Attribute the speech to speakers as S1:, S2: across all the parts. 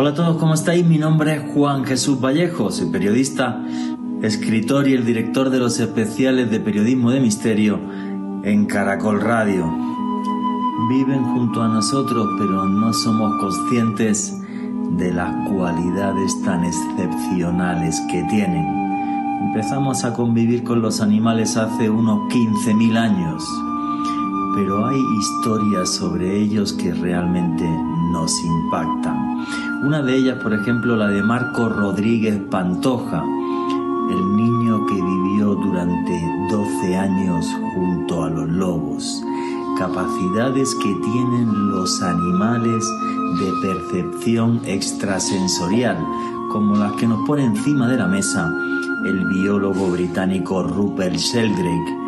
S1: Hola a todos, ¿cómo estáis? Mi nombre es Juan Jesús Vallejo, soy periodista, escritor y el director de los especiales de periodismo de misterio en Caracol Radio. Viven junto a nosotros, pero no somos conscientes de las cualidades tan excepcionales que tienen. Empezamos a convivir con los animales hace unos 15.000 años, pero hay historias sobre ellos que realmente nos impactan. Una de ellas, por ejemplo, la de Marco Rodríguez Pantoja, el niño que vivió durante 12 años junto a los lobos. Capacidades que tienen los animales de percepción extrasensorial, como las que nos pone encima de la mesa el biólogo británico Rupert Sheldrake,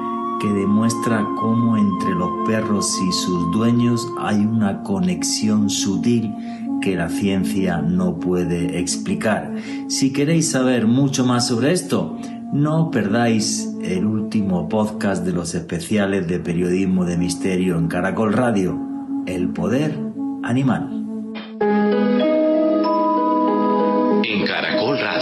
S1: que demuestra cómo entre los perros y sus dueños hay una conexión sutil que la ciencia no puede explicar. Si queréis saber mucho más sobre esto, no perdáis el último podcast de los especiales de periodismo de misterio en Caracol Radio, El Poder Animal.
S2: En Caracol Radio,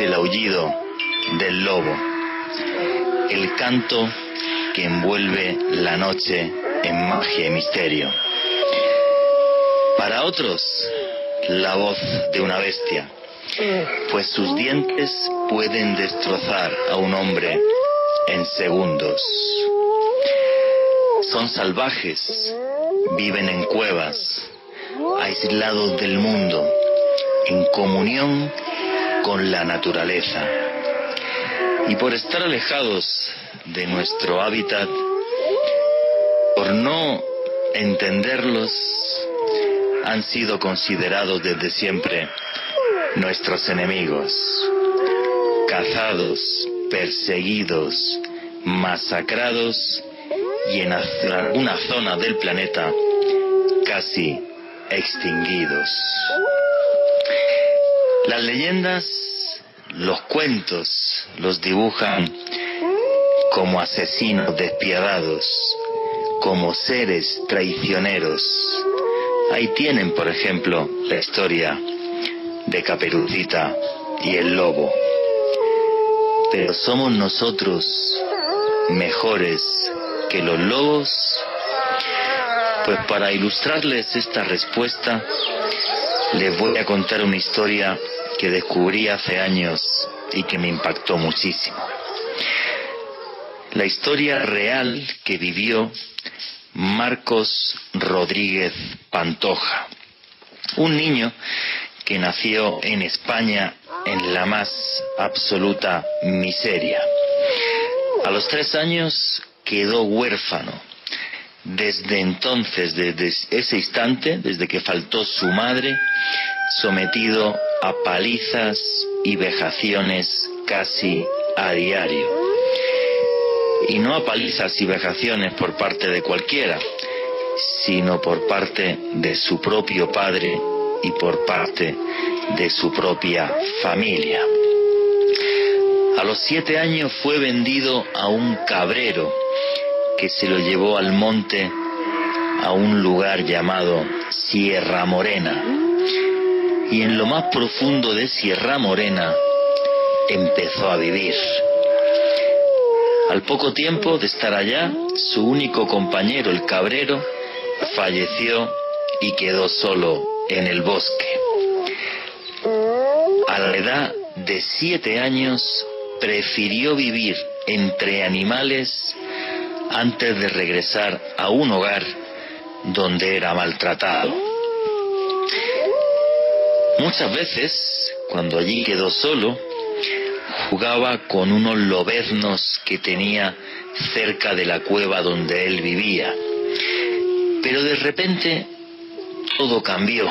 S2: el aullido del lobo, el canto que envuelve la noche en magia y misterio. Para otros, la voz de una bestia, pues sus dientes pueden destrozar a un hombre en segundos. Son salvajes, viven en cuevas, aislados del mundo, en comunión con la naturaleza. Y por estar alejados de nuestro hábitat, por no entenderlos, han sido considerados desde siempre nuestros enemigos, cazados, perseguidos, masacrados y en alguna zona del planeta casi extinguidos. Las leyendas, los cuentos, los dibujan como asesinos despiadados, como seres traicioneros. Ahí tienen, por ejemplo, la historia de Caperucita y el lobo. Pero somos nosotros mejores que los lobos pues para ilustrarles esta respuesta, les voy a contar una historia que descubrí hace años y que me impactó muchísimo. La historia real que vivió Marcos Rodríguez Pantoja, un niño que nació en España en la más absoluta miseria. A los tres años quedó huérfano desde entonces, desde ese instante, desde que faltó su madre, sometido a palizas y vejaciones casi a diario. Y no a palizas y vejaciones por parte de cualquiera, sino por parte de su propio padre y por parte de su propia familia. A los siete años fue vendido a un cabrero que se lo llevó al monte a un lugar llamado Sierra Morena. Y en lo más profundo de Sierra Morena empezó a vivir. Al poco tiempo de estar allá, su único compañero, el cabrero, falleció y quedó solo en el bosque. A la edad de siete años, prefirió vivir entre animales antes de regresar a un hogar donde era maltratado. Muchas veces, cuando allí quedó solo, jugaba con unos lobeznos que tenía cerca de la cueva donde él vivía. Pero de repente todo cambió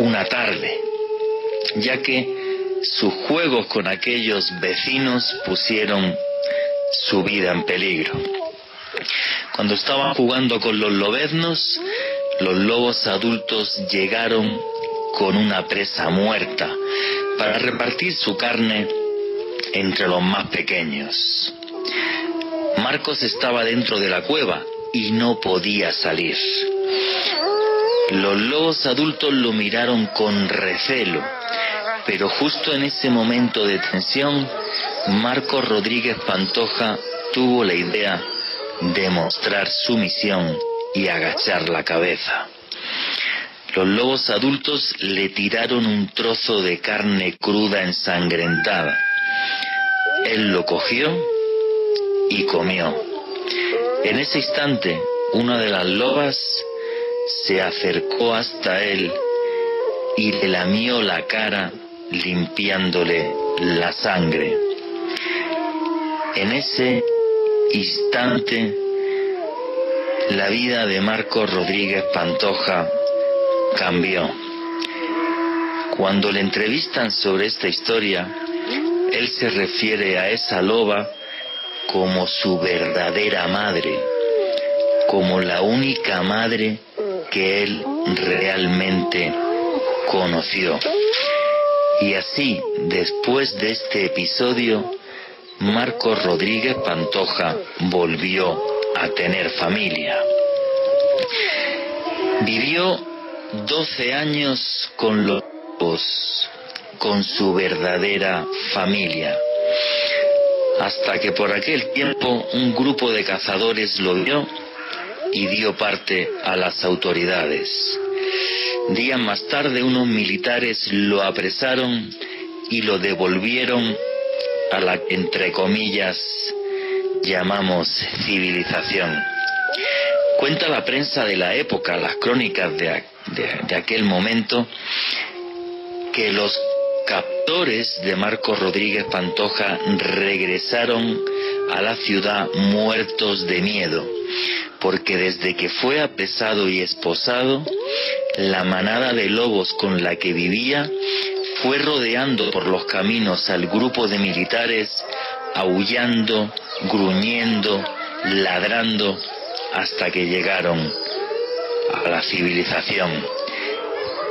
S2: una tarde, ya que sus juegos con aquellos vecinos pusieron su vida en peligro. Cuando estaban jugando con los lobeznos, los lobos adultos llegaron con una presa muerta para repartir su carne entre los más pequeños. Marcos estaba dentro de la cueva y no podía salir. Los lobos adultos lo miraron con recelo, pero justo en ese momento de tensión, Marcos Rodríguez Pantoja tuvo la idea de mostrar su misión y agachar la cabeza. Los lobos adultos le tiraron un trozo de carne cruda ensangrentada. Él lo cogió y comió. En ese instante, una de las lobas se acercó hasta él y le lamió la cara limpiándole la sangre. En ese instante, la vida de Marco Rodríguez Pantoja cambió. Cuando le entrevistan sobre esta historia, él se refiere a esa loba como su verdadera madre, como la única madre que él realmente conoció. Y así, después de este episodio, Marcos Rodríguez Pantoja volvió a tener familia. Vivió 12 años con los con su verdadera familia. Hasta que por aquel tiempo un grupo de cazadores lo vio y dio parte a las autoridades. Días más tarde unos militares lo apresaron y lo devolvieron a la, entre comillas, llamamos civilización. Cuenta la prensa de la época, las crónicas de, de aquel momento, que los captores de Marcos Rodríguez Pantoja regresaron a la ciudad muertos de miedo, porque desde que fue apresado y esposado, la manada de lobos con la que vivía fue rodeando por los caminos al grupo de militares, aullando, gruñendo, ladrando, hasta que llegaron a la civilización.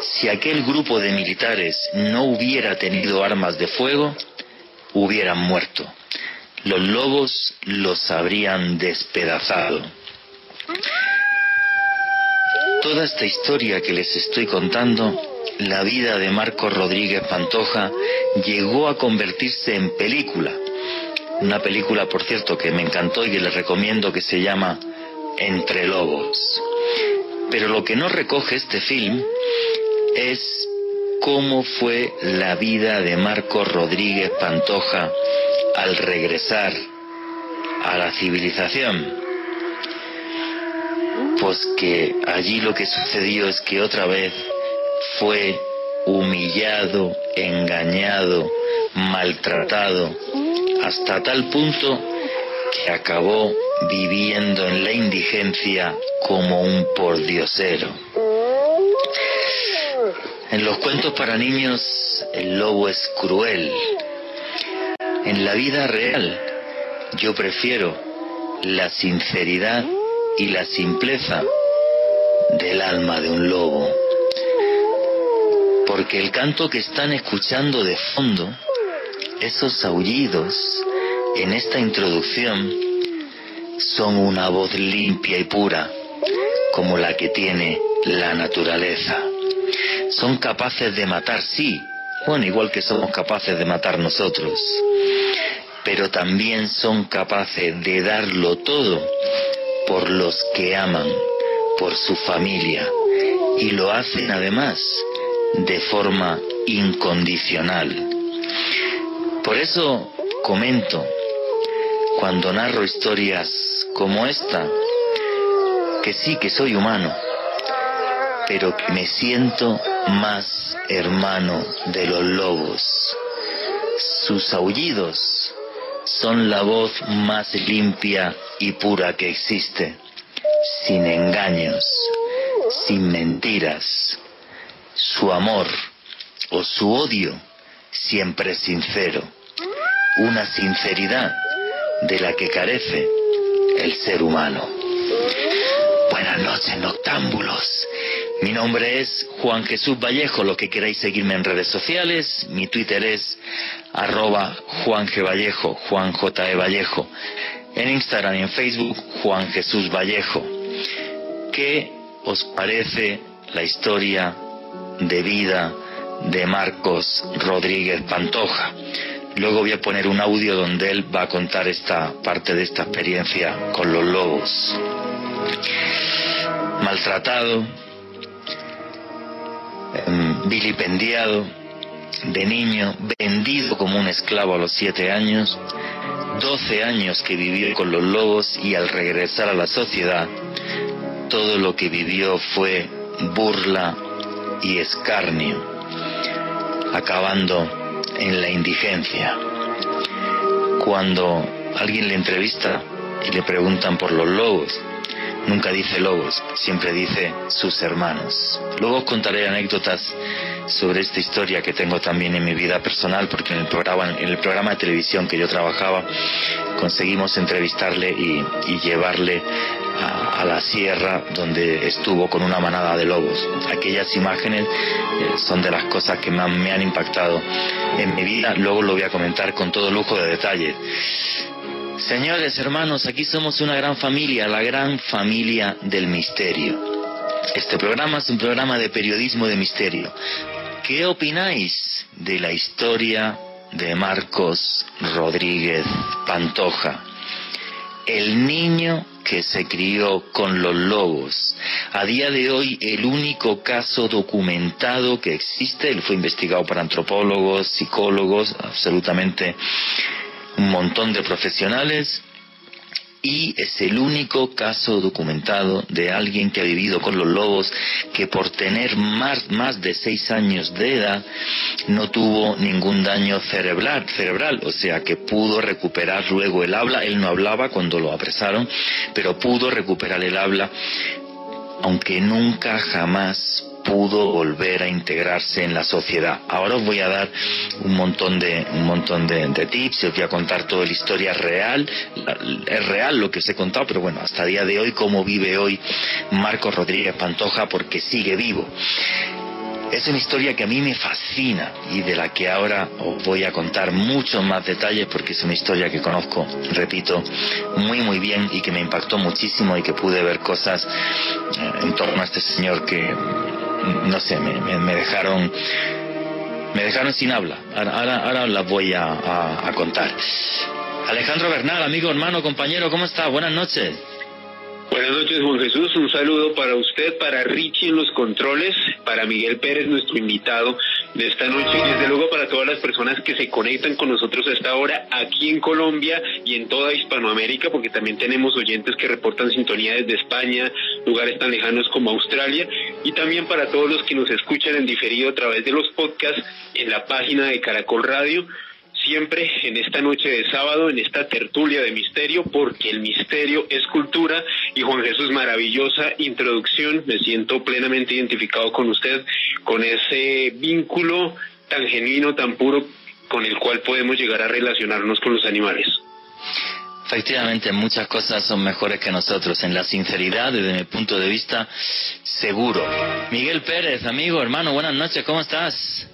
S2: Si aquel grupo de militares no hubiera tenido armas de fuego, hubieran muerto. Los lobos los habrían despedazado. Toda esta historia que les estoy contando, la vida de Marcos Rodríguez Pantoja, llegó a convertirse en película. Una película, por cierto, que me encantó y que les recomiendo que se llama Entre Lobos. Pero lo que no recoge este film es cómo fue la vida de Marcos Rodríguez Pantoja al regresar a la civilización. Pues que allí lo que sucedió es que otra vez fue humillado, engañado, maltratado, hasta tal punto que acabó viviendo en la indigencia como un pordiosero. En los cuentos para niños el lobo es cruel. En la vida real yo prefiero la sinceridad y la simpleza del alma de un lobo. Porque el canto que están escuchando de fondo, esos aullidos en esta introducción, son una voz limpia y pura, como la que tiene la naturaleza. Son capaces de matar, sí, bueno, igual que somos capaces de matar nosotros, pero también son capaces de darlo todo por los que aman, por su familia, y lo hacen además de forma incondicional. Por eso comento, cuando narro historias como esta, que sí que soy humano, pero que me siento más hermano de los lobos. Sus aullidos son la voz más limpia y pura que existe, sin engaños, sin mentiras. Su amor o su odio siempre sincero, una sinceridad de la que carece el ser humano. Buenas noches, noctámbulos. Mi nombre es Juan Jesús Vallejo, lo que queráis seguirme en redes sociales. Mi Twitter es arroba Juan G. Vallejo, Juan J. E. Vallejo. En Instagram y en Facebook, Juan Jesús Vallejo. ¿Qué os parece la historia de vida de Marcos Rodríguez Pantoja? Luego voy a poner un audio donde él va a contar esta parte de esta experiencia con los lobos. Maltratado, em, vilipendiado, de niño, vendido como un esclavo a los siete años, doce años que vivió con los lobos y al regresar a la sociedad, todo lo que vivió fue burla y escarnio, acabando en la indigencia. Cuando alguien le entrevista y le preguntan por los lobos, nunca dice lobos, siempre dice sus hermanos. Luego os contaré anécdotas sobre esta historia que tengo también en mi vida personal, porque en el programa, de televisión que yo trabajaba conseguimos entrevistarle y, y llevarle a, la sierra donde estuvo con una manada de lobos. Aquellas imágenes eh, son de las cosas que más me han impactado en mi vida. Luego lo voy a comentar con todo lujo de detalle. Señores, hermanos, aquí somos una gran familia, la gran familia del misterio. Este programa es un programa de periodismo de misterio. ¿Qué opináis de la historia de Marcos Rodríguez Pantoja? El niño que se crió con los lobos. A día de hoy el único caso documentado que existe, él fue investigado por antropólogos, psicólogos, absolutamente un montón de profesionales, y es el único caso documentado de alguien que ha vivido con los lobos que por tener más, más de seis años de edad no tuvo ningún daño cerebral, cerebral, o sea que pudo recuperar luego el habla, él no hablaba cuando lo apresaron, pero pudo recuperar el habla aunque nunca jamás pudo volver a integrarse en la sociedad. Ahora os voy a dar un montón de un montón de, tips, os voy a contar toda la historia real, es real lo que os he contado, pero bueno, hasta el día de hoy cómo vive hoy Marcos Rodríguez Pantoja porque sigue vivo. Es una historia que a mí me fascina y de la que ahora os voy a contar muchos más detalles porque es una historia que conozco, repito, muy muy bien y que me impactó muchísimo y que pude ver cosas eh, en torno a este señor que no sé, me, dejaron me dejaron sin habla. Ahora, ahora las voy a, a, contar. Alejandro Bernal, amigo, hermano, compañero, ¿cómo está? Buenas noches.
S3: Buenas noches, Juan Jesús. Un saludo para usted, para Richie en los controles, para Miguel Pérez, nuestro invitado de esta noche, y desde luego para todas las personas que se conectan con nosotros a esta hora aquí en Colombia y en toda Hispanoamérica, porque también tenemos oyentes que reportan sintonía desde España, lugares tan lejanos como Australia, y también para todos los que nos escuchan en diferido a través de los podcasts en la página de Caracol Radio siempre en esta noche de sábado, en esta tertulia de misterio, porque el misterio es cultura y Juan Jesús, maravillosa introducción, me siento plenamente identificado con usted, con ese vínculo tan genuino, tan puro con el cual podemos llegar a relacionarnos con los animales.
S2: Efectivamente, muchas cosas son mejores que nosotros. En la sinceridad, desde mi punto de vista, seguro. Miguel Pérez, amigo, hermano, buenas noches, ¿cómo estás?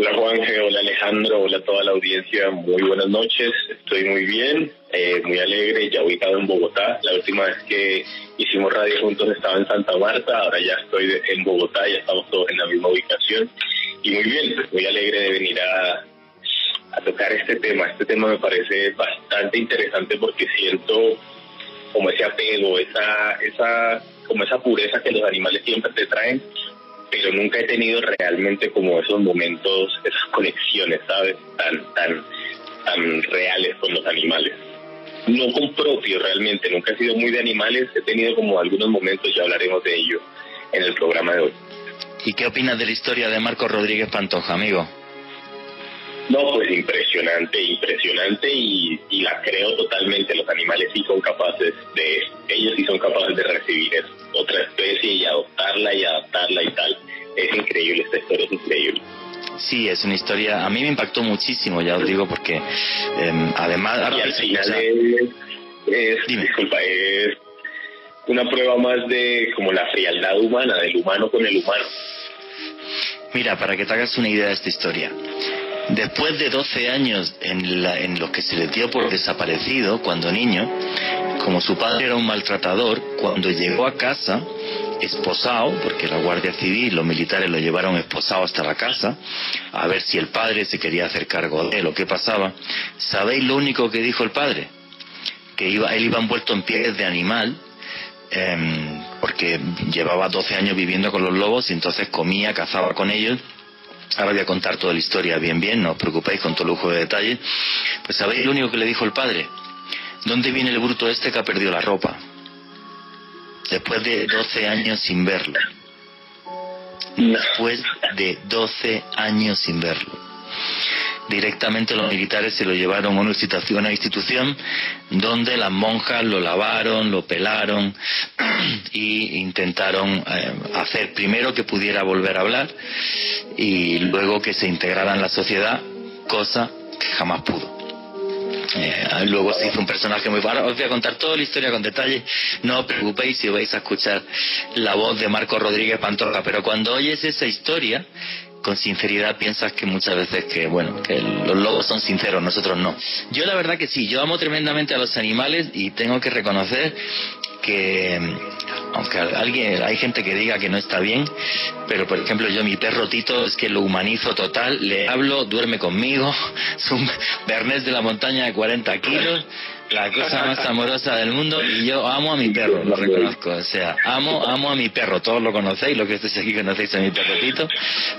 S4: Hola Juanje, hola Alejandro, hola toda la audiencia, muy buenas noches, estoy muy bien, eh, muy alegre, ya ubicado en Bogotá, la última vez que hicimos radio juntos estaba en Santa Marta, ahora ya estoy en Bogotá, ya estamos todos en la misma ubicación. Y muy bien, muy alegre de venir a, a tocar este tema, este tema me parece bastante interesante porque siento como ese apego, esa, esa, como esa pureza que los animales siempre te traen pero nunca he tenido realmente como esos momentos, esas conexiones, ¿sabes? Tan, tan, tan reales con los animales. No con propio realmente, nunca he sido muy de animales, he tenido como algunos momentos, ya hablaremos de ello en el programa de hoy.
S2: ¿Y qué opinas de la historia de Marco Rodríguez Pantoja, amigo?
S4: No, pues impresionante, impresionante y, la creo totalmente. Los animales sí son capaces de, ellos sí son capaces de recibir otra especie y adoptarla y adaptarla y tal. Es increíble, esta historia es increíble.
S2: Sí, es una historia, a mí me impactó muchísimo, ya os digo, porque em, además...
S4: Y al final es, disculpa, es una prueba más de como la frialdad humana, del humano con el humano.
S2: Mira, para que te hagas una idea de esta historia, después de 12 años en, la, en los que se le dio por desaparecido cuando niño, como su padre era un maltratador, cuando llegó a casa, esposado, porque la Guardia Civil, los militares lo llevaron esposado hasta la casa, a ver si el padre se quería hacer cargo de él o qué pasaba. ¿Sabéis lo único que dijo el padre? Que iba, él iba envuelto en pieles de animal, em, porque llevaba 12 años viviendo con los lobos y entonces comía, cazaba con ellos. Ahora voy a contar toda la historia bien, bien, no os preocupéis con todo lujo de detalle. Pues ¿sabéis lo único que le dijo el padre? ¿Dónde viene el bruto este que ha perdido la ropa? después de 12 años sin verlo. Después de 12 años sin verlo. Directamente los militares se lo llevaron a una institución, una institución donde las monjas lo lavaron, lo pelaron y intentaron eh, hacer primero que pudiera volver a hablar y luego que se integrara en la sociedad, cosa que jamás pudo. Eh, luego se hizo un personaje muy bueno. Os voy a contar toda la historia con detalle. No os preocupéis si vais a escuchar la voz de Marco Rodríguez Pantoja, pero cuando oyes esa historia, con sinceridad piensas que muchas veces que bueno que los lobos son sinceros nosotros no yo la verdad que sí yo amo tremendamente a los animales y tengo que reconocer que aunque alguien hay gente que diga que no está bien pero por ejemplo yo mi perro Tito es que lo humanizo total le hablo duerme conmigo es un bernés de la montaña de 40 kilos la cosa más amorosa del mundo y yo amo a mi perro, lo reconozco. O sea, amo, amo a mi perro. Todos lo conocéis, lo que estáis aquí conocéis a mi perrotito.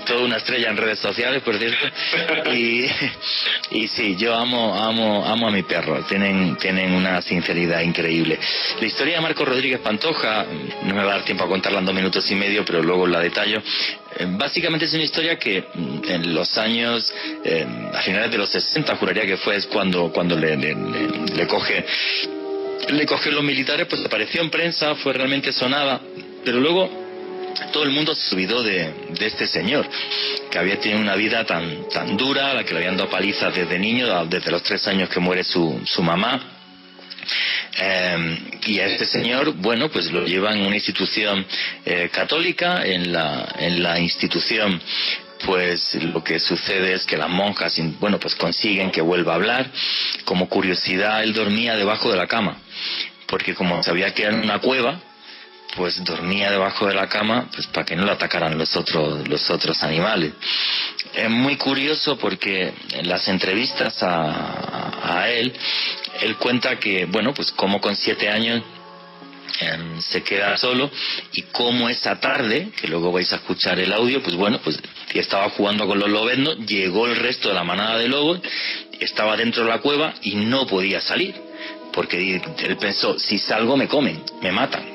S2: Toda una estrella en redes sociales, por cierto. Y, y sí, yo amo, amo, amo a mi perro. Tienen, tienen una sinceridad increíble. La historia de Marco Rodríguez Pantoja, no me va a dar tiempo a contarla en dos minutos y medio, pero luego la detallo. Eh, básicamente es una historia que mm, en los años, eh, a finales de los 60, juraría que fue cuando, cuando le, le, coge le coge los militares, pues apareció en prensa, fue realmente sonada, pero luego todo el mundo se olvidó de, de, este señor, que había tenido una vida tan, tan dura, a la que le habían dado palizas desde niño, desde los tres años que muere su, su mamá. Em, y a este señor, bueno, pues lo llevan en una institución eh, católica, en la, en la institución pues lo que sucede es que las monjas, bueno, pues consiguen que vuelva a hablar. Como curiosidad, él dormía debajo de la cama, porque como sabía que era una cueva, pues dormía debajo de la cama pues para que no lo atacaran los otros los otros animales es muy curioso porque en las entrevistas a, a él él cuenta que, bueno, pues como con siete años em, se queda solo y como esa tarde, que luego vais a escuchar el audio, pues bueno, pues estaba jugando con los lobeznos, llegó el resto de la manada de lobos, estaba dentro de la cueva y no podía salir, porque él pensó, si salgo me comen, me matan.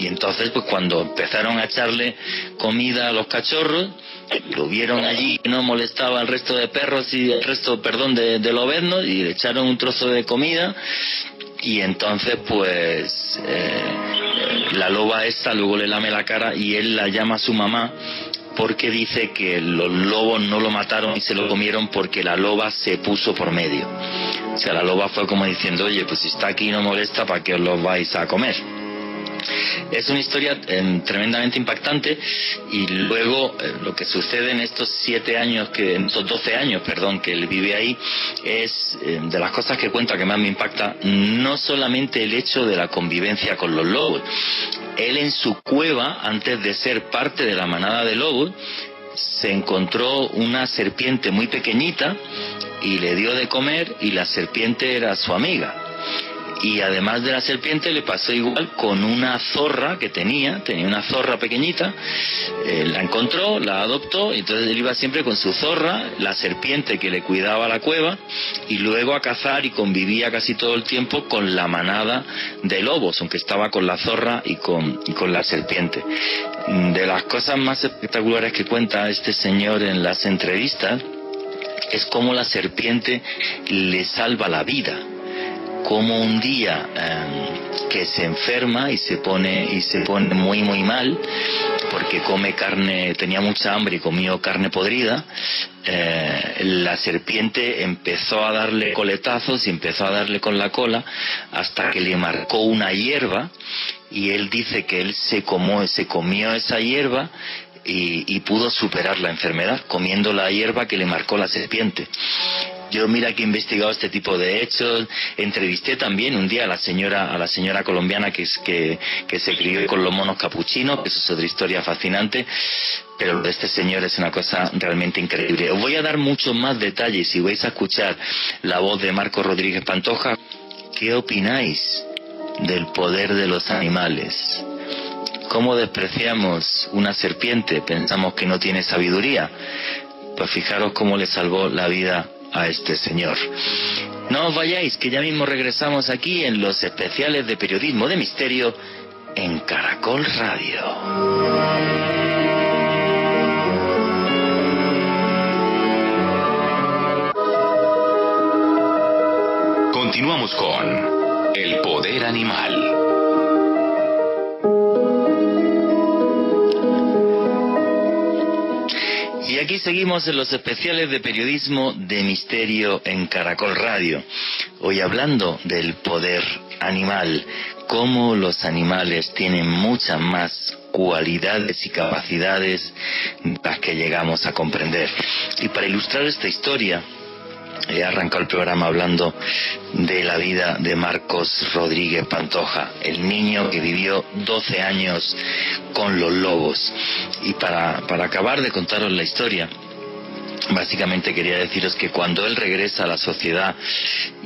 S2: Y entonces, pues cuando empezaron a echarle comida a los cachorros, lo vieron allí, no molestaba al resto de perros y el resto, perdón, de, de lobeznos y le echaron un trozo de comida y entonces pues eh, la loba esta luego le lame la cara y él la llama a su mamá porque dice que los lobos no lo mataron y se lo comieron porque la loba se puso por medio. O sea, la loba fue como diciendo, oye, pues si está aquí y no molesta, ¿para qué os lo vais a comer? Es una historia em, tremendamente impactante y luego eh, lo que sucede en estos siete años, que, en estos doce años, perdón, que él vive ahí, es em, de las cosas que cuenta que más me impacta, no solamente el hecho de la convivencia con los lobos. Él en su cueva, antes de ser parte de la manada de lobos, se encontró una serpiente muy pequeñita y le dio de comer y la serpiente era su amiga y además de la serpiente le pasó igual con una zorra que tenía, tenía una zorra pequeñita, eh, la encontró, la adoptó, y entonces él iba siempre con su zorra, la serpiente que le cuidaba la cueva, y luego a cazar y convivía casi todo el tiempo con la manada de lobos, aunque estaba con la zorra y con, y con la serpiente. De las cosas más espectaculares que cuenta este señor en las entrevistas, es como la serpiente le salva la vida como un día em, que se enferma y se pone y se pone muy muy mal porque come carne tenía mucha hambre y comió carne podrida eh, la serpiente empezó a darle coletazos y empezó a darle con la cola hasta que le marcó una hierba y él dice que él se comió, se comió esa hierba y, y, pudo superar la enfermedad comiendo la hierba que le marcó la serpiente. Yo mira que he investigado este tipo de hechos, entrevisté también un día a la señora, a la señora colombiana que, es, que, que se crió con los monos capuchinos, que eso es otra historia fascinante, pero lo de este señor es una cosa realmente increíble. Os voy a dar muchos más detalles y vais a escuchar la voz de Marco Rodríguez Pantoja. ¿Qué opináis del poder de los animales? ¿Cómo despreciamos una serpiente? Pensamos que no tiene sabiduría. Pues fijaros cómo le salvó la vida a este señor. No os vayáis, que ya mismo regresamos aquí en los especiales de periodismo de misterio en Caracol Radio.
S5: Continuamos con El Poder Animal.
S2: Aquí seguimos en los especiales de periodismo de misterio en Caracol Radio. Hoy hablando del poder animal, cómo los animales tienen muchas más cualidades y capacidades las que llegamos a comprender. Y para ilustrar esta historia, he arrancado el programa hablando de la vida de Marcos Rodríguez Pantoja, el niño que vivió 12 años con los lobos. Y para, para acabar de contaros la historia, básicamente quería deciros que cuando él regresa a la sociedad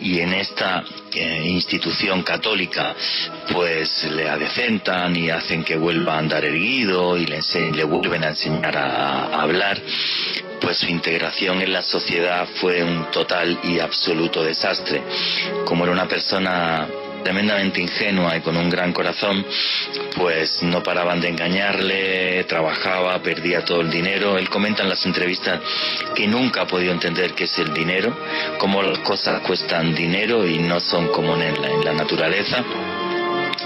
S2: y en esta eh, institución católica pues le adecentan y hacen que vuelva a andar erguido y le, le vuelven a enseñar a, a hablar pues su integración en la sociedad fue un total y absoluto desastre. Como era una persona tremendamente ingenua y con un gran corazón, pues no paraban de engañarle, trabajaba, perdía todo el dinero. Él comenta en las entrevistas que nunca ha podido entender qué es el dinero, cómo las cosas cuestan dinero y no son como en la, en la naturaleza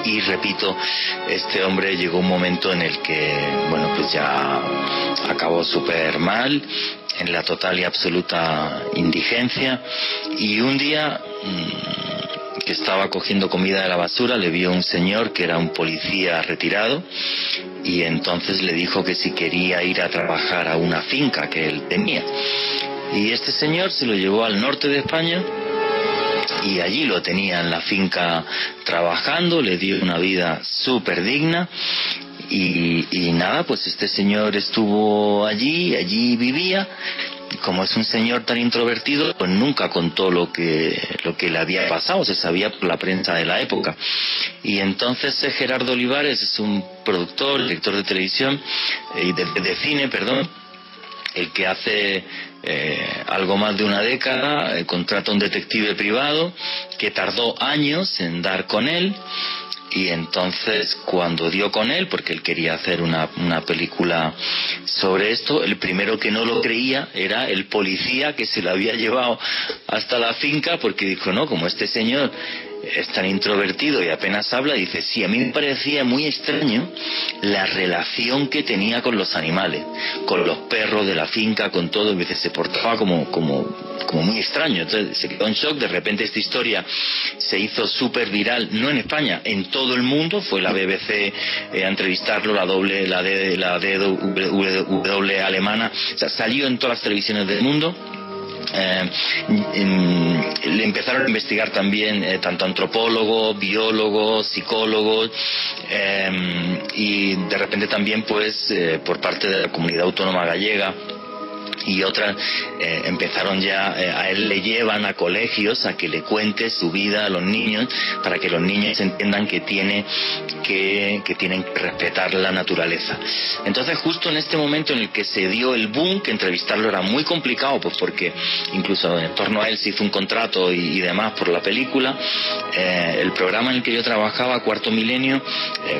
S2: y repito, este hombre llegó un momento en el que, bueno, pues ya acabó súper mal, en la total y absoluta indigencia, y un día mmm, que estaba cogiendo comida de la basura, le vio un señor que era un policía retirado, y entonces le dijo que si quería ir a trabajar a una finca que él tenía. Y este señor se lo llevó al norte de España, y allí lo tenía en la finca trabajando, le dio una vida súper digna y, y, nada, pues este señor estuvo allí, allí vivía. Como es un señor tan introvertido, pues nunca contó lo que, lo que le había pasado, se sabía por la prensa de la época. Y entonces eh, Gerardo Olivares es un productor, director de televisión, y de, de cine, perdón, el que hace eh, algo más de una década, eh, contrata a un detective privado que tardó años en dar con él y entonces cuando dio con él, porque él quería hacer una, una, película sobre esto, el primero que no lo creía era el policía que se lo había llevado hasta la finca porque dijo, no, como este señor es tan introvertido y apenas habla, dice, sí, a mí me parecía muy extraño la relación que tenía con los animales, con los perros de la finca, con todo, dice, se portaba como, como, como muy extraño. Entonces se quedó en shock, de repente esta historia se hizo súper viral, no en España, en todo el mundo, fue la BBC eh, a entrevistarlo, la doble, la D, la DW alemana, o sea, salió en todas las televisiones del mundo le empezaron a investigar también eh, tanto antropólogos, biólogos, psicólogos eh, y de repente también pues eh, por parte de la comunidad autónoma gallega y otras eh, empezaron ya, eh, a él le llevan a colegios a que le cuente su vida a los niños para que los niños entiendan que, tiene, que, que tienen que respetar la naturaleza. Entonces justo en este momento en el que se dio el boom, que entrevistarlo era muy complicado, pues porque incluso en torno a él se hizo un contrato y, demás por la película, eh, el programa en el que yo trabajaba, Cuarto Milenio,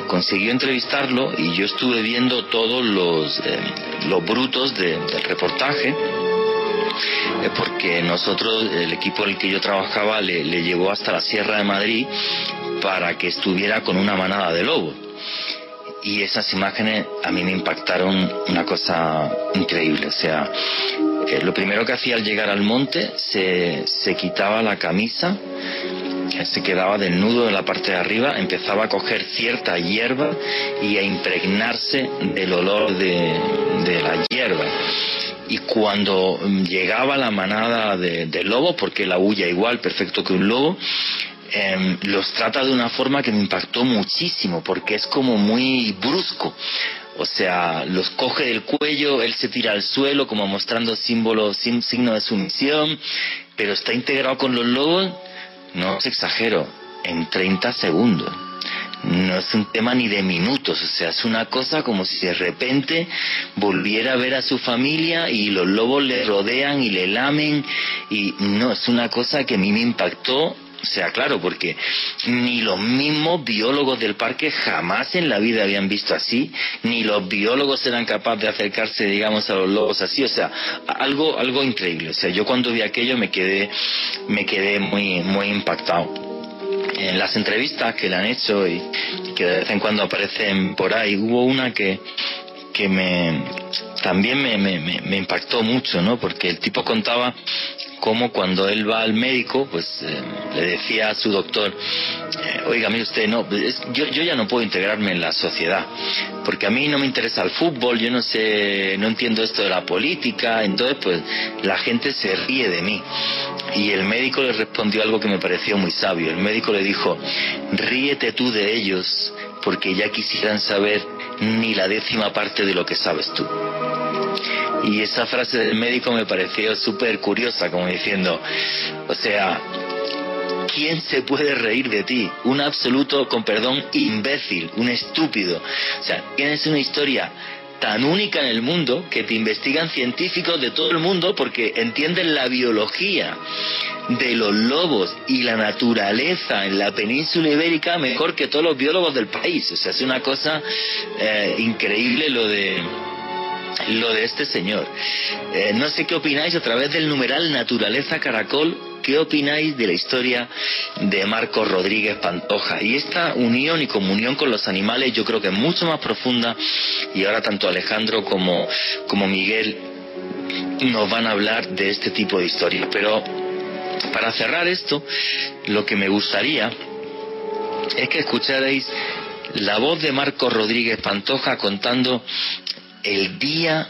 S2: consiguió entrevistarlo y yo estuve viendo todos los, los brutos de, del reportaje eh, porque nosotros, el equipo en el que yo trabajaba, le, le llevó hasta la Sierra de Madrid para que estuviera con una manada de lobos y esas imágenes a mí me impactaron una cosa increíble. O sea, eh, lo primero que hacía al llegar al monte, se, se quitaba la camisa, eh, se quedaba desnudo en la parte de arriba, empezaba a coger cierta hierba y a impregnarse del olor de, de la hierba y cuando llegaba la manada de, de lobos, porque la huya igual, perfecto que un lobo, Em, los trata de una forma que me impactó muchísimo, porque es como muy brusco. O sea, los coge del cuello, él se tira al suelo como mostrando símbolo, signo de sumisión, pero está integrado con los lobos, no os exagero, en 30 segundos. No es un tema ni de minutos, o sea, es una cosa como si de repente volviera a ver a su familia y los lobos le rodean y le lamen y no, es una cosa que a mí me impactó o sea, claro, porque ni los mismos biólogos del parque jamás en la vida habían visto así, ni los biólogos eran capaces de acercarse, digamos, a los lobos así. O sea, algo, algo increíble. O sea, yo cuando vi aquello me quedé, me quedé muy, muy impactado en las entrevistas que le han hecho y que de vez en cuando aparecen por ahí, hubo una que, que me también me, me, me impactó mucho, ¿no? Porque el tipo contaba como cuando él va al médico, pues eh, le decía a su doctor, eh, oiga, mire usted, no, yo, yo ya no puedo integrarme en la sociedad, porque a mí no me interesa el fútbol, yo no sé, no entiendo esto de la política, entonces pues la gente se ríe de mí. Y el médico le respondió algo que me pareció muy sabio. El médico le dijo, ríete tú de ellos, porque ya quisieran saber ni la décima parte de lo que sabes tú. Y esa frase del médico me pareció súper curiosa, como diciendo, o sea, ¿quién se puede reír de ti? Un absoluto, con perdón, imbécil, un estúpido. O sea, tienes una historia tan única en el mundo que te investigan científicos de todo el mundo porque entienden la biología de los lobos y la naturaleza en la península ibérica mejor que todos los biólogos del país. O sea, es una cosa eh, increíble lo de lo de este señor. Eh, no sé qué opináis a través del numeral Naturaleza Caracol. ¿Qué opináis de la historia de Marcos Rodríguez Pantoja? Y esta unión y comunión con los animales yo creo que es mucho más profunda y ahora tanto Alejandro como, como Miguel nos van a hablar de este tipo de historias. Pero para cerrar esto, lo que me gustaría es que escucharais la voz de Marcos Rodríguez Pantoja contando el día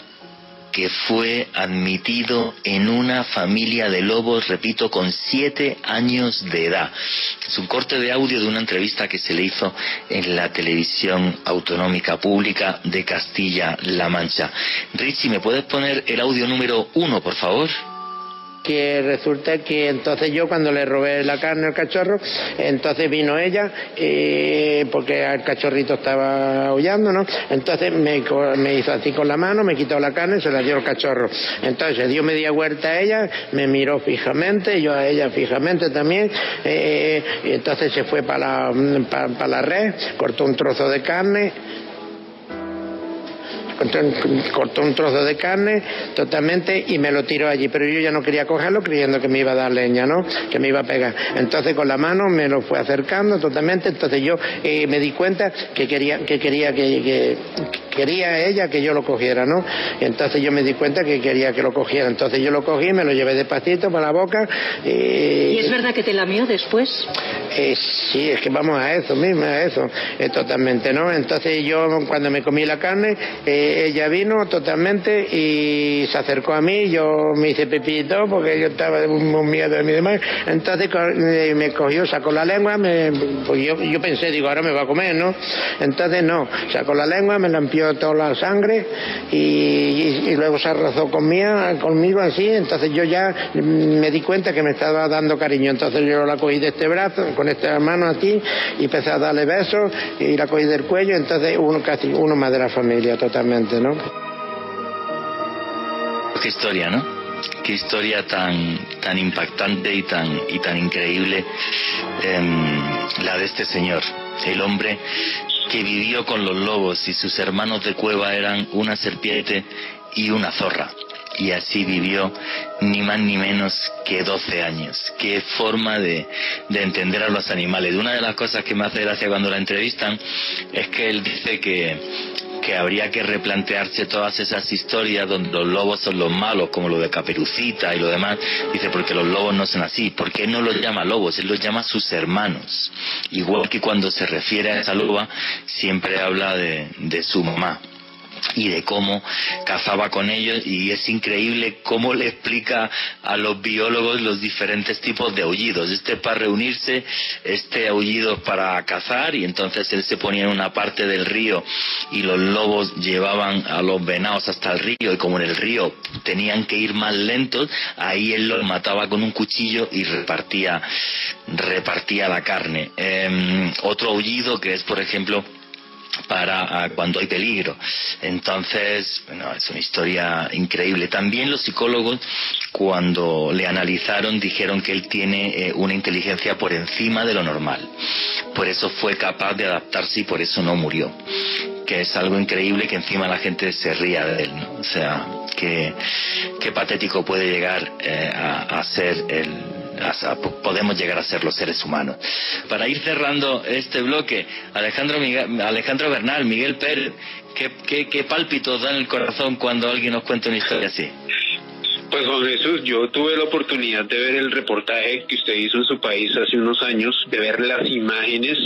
S2: que fue admitido en una familia de lobos, repito, con siete años de edad. Es un corte de audio de una entrevista que se le hizo en la televisión autonómica pública de Castilla-La Mancha. Richie, ¿me puedes poner el audio número uno, por favor?
S6: Que resulta que entonces yo cuando le robé la carne al cachorro, entonces vino ella, eh, porque el cachorrito estaba aullando, ¿no? Entonces me, me, hizo así con la mano, me quitó la carne y se la dio al cachorro. Entonces dio media vuelta a ella, me miró fijamente, yo a ella fijamente también, eh, entonces se fue para la, para la red, cortó un trozo de carne, cortó un trozo de carne totalmente y me lo tiró allí, pero yo ya no quería cogerlo creyendo que me iba a dar leña, ¿no? Que me iba a pegar. Entonces con la mano me lo fue acercando totalmente, entonces yo eh, me di cuenta que quería que quería que, quería ella que yo lo cogiera, ¿no? Y entonces yo me di cuenta que quería que lo cogiera, entonces yo lo cogí, me lo llevé despacito para la boca.
S7: ¿Y es verdad que te lamió después?
S6: Eh, sí, es que vamos a eso mismo, a eso, eh, totalmente, ¿no? Entonces yo cuando me comí la carne, ella vino totalmente y se acercó a mí, yo me hice pepito porque yo estaba un miedo de mi demás, entonces me cogió, sacó la lengua, me, pues yo, yo pensé, digo, ahora me va a comer, ¿no? Entonces no, sacó la lengua, me lampió toda la sangre y, luego se arrozó conmigo, conmigo así, entonces yo ya me di cuenta que me estaba dando cariño, entonces yo la cogí de este brazo, con esta mano así, y empecé a darle besos y la cogí del cuello, entonces uno casi uno más de la familia totalmente. ¿no?
S2: Qué historia, ¿no? Qué historia tan, tan impactante y tan, y tan increíble em, la de este señor, el hombre que vivió con los lobos y sus hermanos de cueva eran una serpiente y una zorra. y así vivió ni más ni menos que 12 años. Qué forma de, de, entender a los animales. Una de las cosas que me hace gracia cuando la entrevistan es que él dice que, que habría que replantearse todas esas historias donde los lobos son los malos, como lo de Caperucita y lo demás. Dice, porque los lobos no son así. porque él no los llama lobos? Él los llama sus hermanos. Igual que cuando se refiere a esa loba, siempre habla de, de su mamá y de cómo cazaba con ellos y es increíble cómo le explica a los biólogos los diferentes tipos de aullidos. Este para reunirse, este aullido para cazar y entonces él se ponía en una parte del río y los lobos llevaban a los venados hasta el río y como en el río tenían que ir más lentos, ahí él los mataba con un cuchillo y repartía, repartía la carne. Em, otro aullido que es por ejemplo para ah, cuando hay peligro. Entonces, bueno, es una historia increíble. También los psicólogos, cuando le analizaron, dijeron que él tiene eh, una inteligencia por encima de lo normal. Por eso fue capaz de adaptarse y por eso no murió. Que es algo increíble que encima la gente se ría de él, ¿no? O sea, que, qué patético puede llegar eh, a, a ser el podemos llegar a ser los seres humanos. Para ir cerrando este bloque, Alejandro, Miguel, Alejandro Bernal, Miguel Pérez, ¿qué, qué, qué pálpitos da en el corazón cuando alguien nos cuenta una historia así?
S3: Pues Juan Jesús, yo tuve la oportunidad de ver el reportaje que usted hizo en su país hace unos años, de ver las imágenes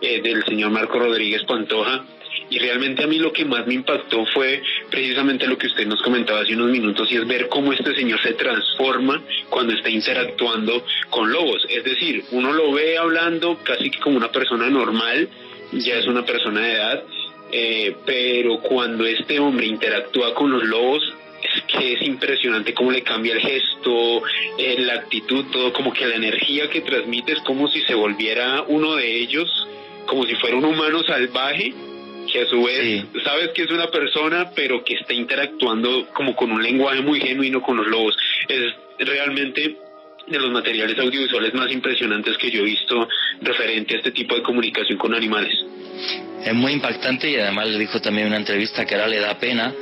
S3: eh, del señor Marco Rodríguez Pantoja y realmente a mí lo que más me impactó fue precisamente lo que usted nos comentaba hace unos minutos y es ver cómo este señor se transforma cuando está interactuando con lobos. Es decir, uno lo ve hablando casi que como una persona normal, ya es una persona de edad, eh, pero cuando este hombre interactúa con los lobos, es que es impresionante cómo le cambia el gesto, eh, la actitud, todo, como que la energía que transmite es como si se volviera uno de ellos, como si fuera un humano salvaje que a su vez sabes que es una persona, pero que está interactuando como con un lenguaje muy genuino con los lobos. Es realmente de los materiales audiovisuales más impresionantes que yo he visto referente a este tipo de comunicación con animales.
S2: Es muy impactante y además le dijo también en una entrevista que ahora le da pena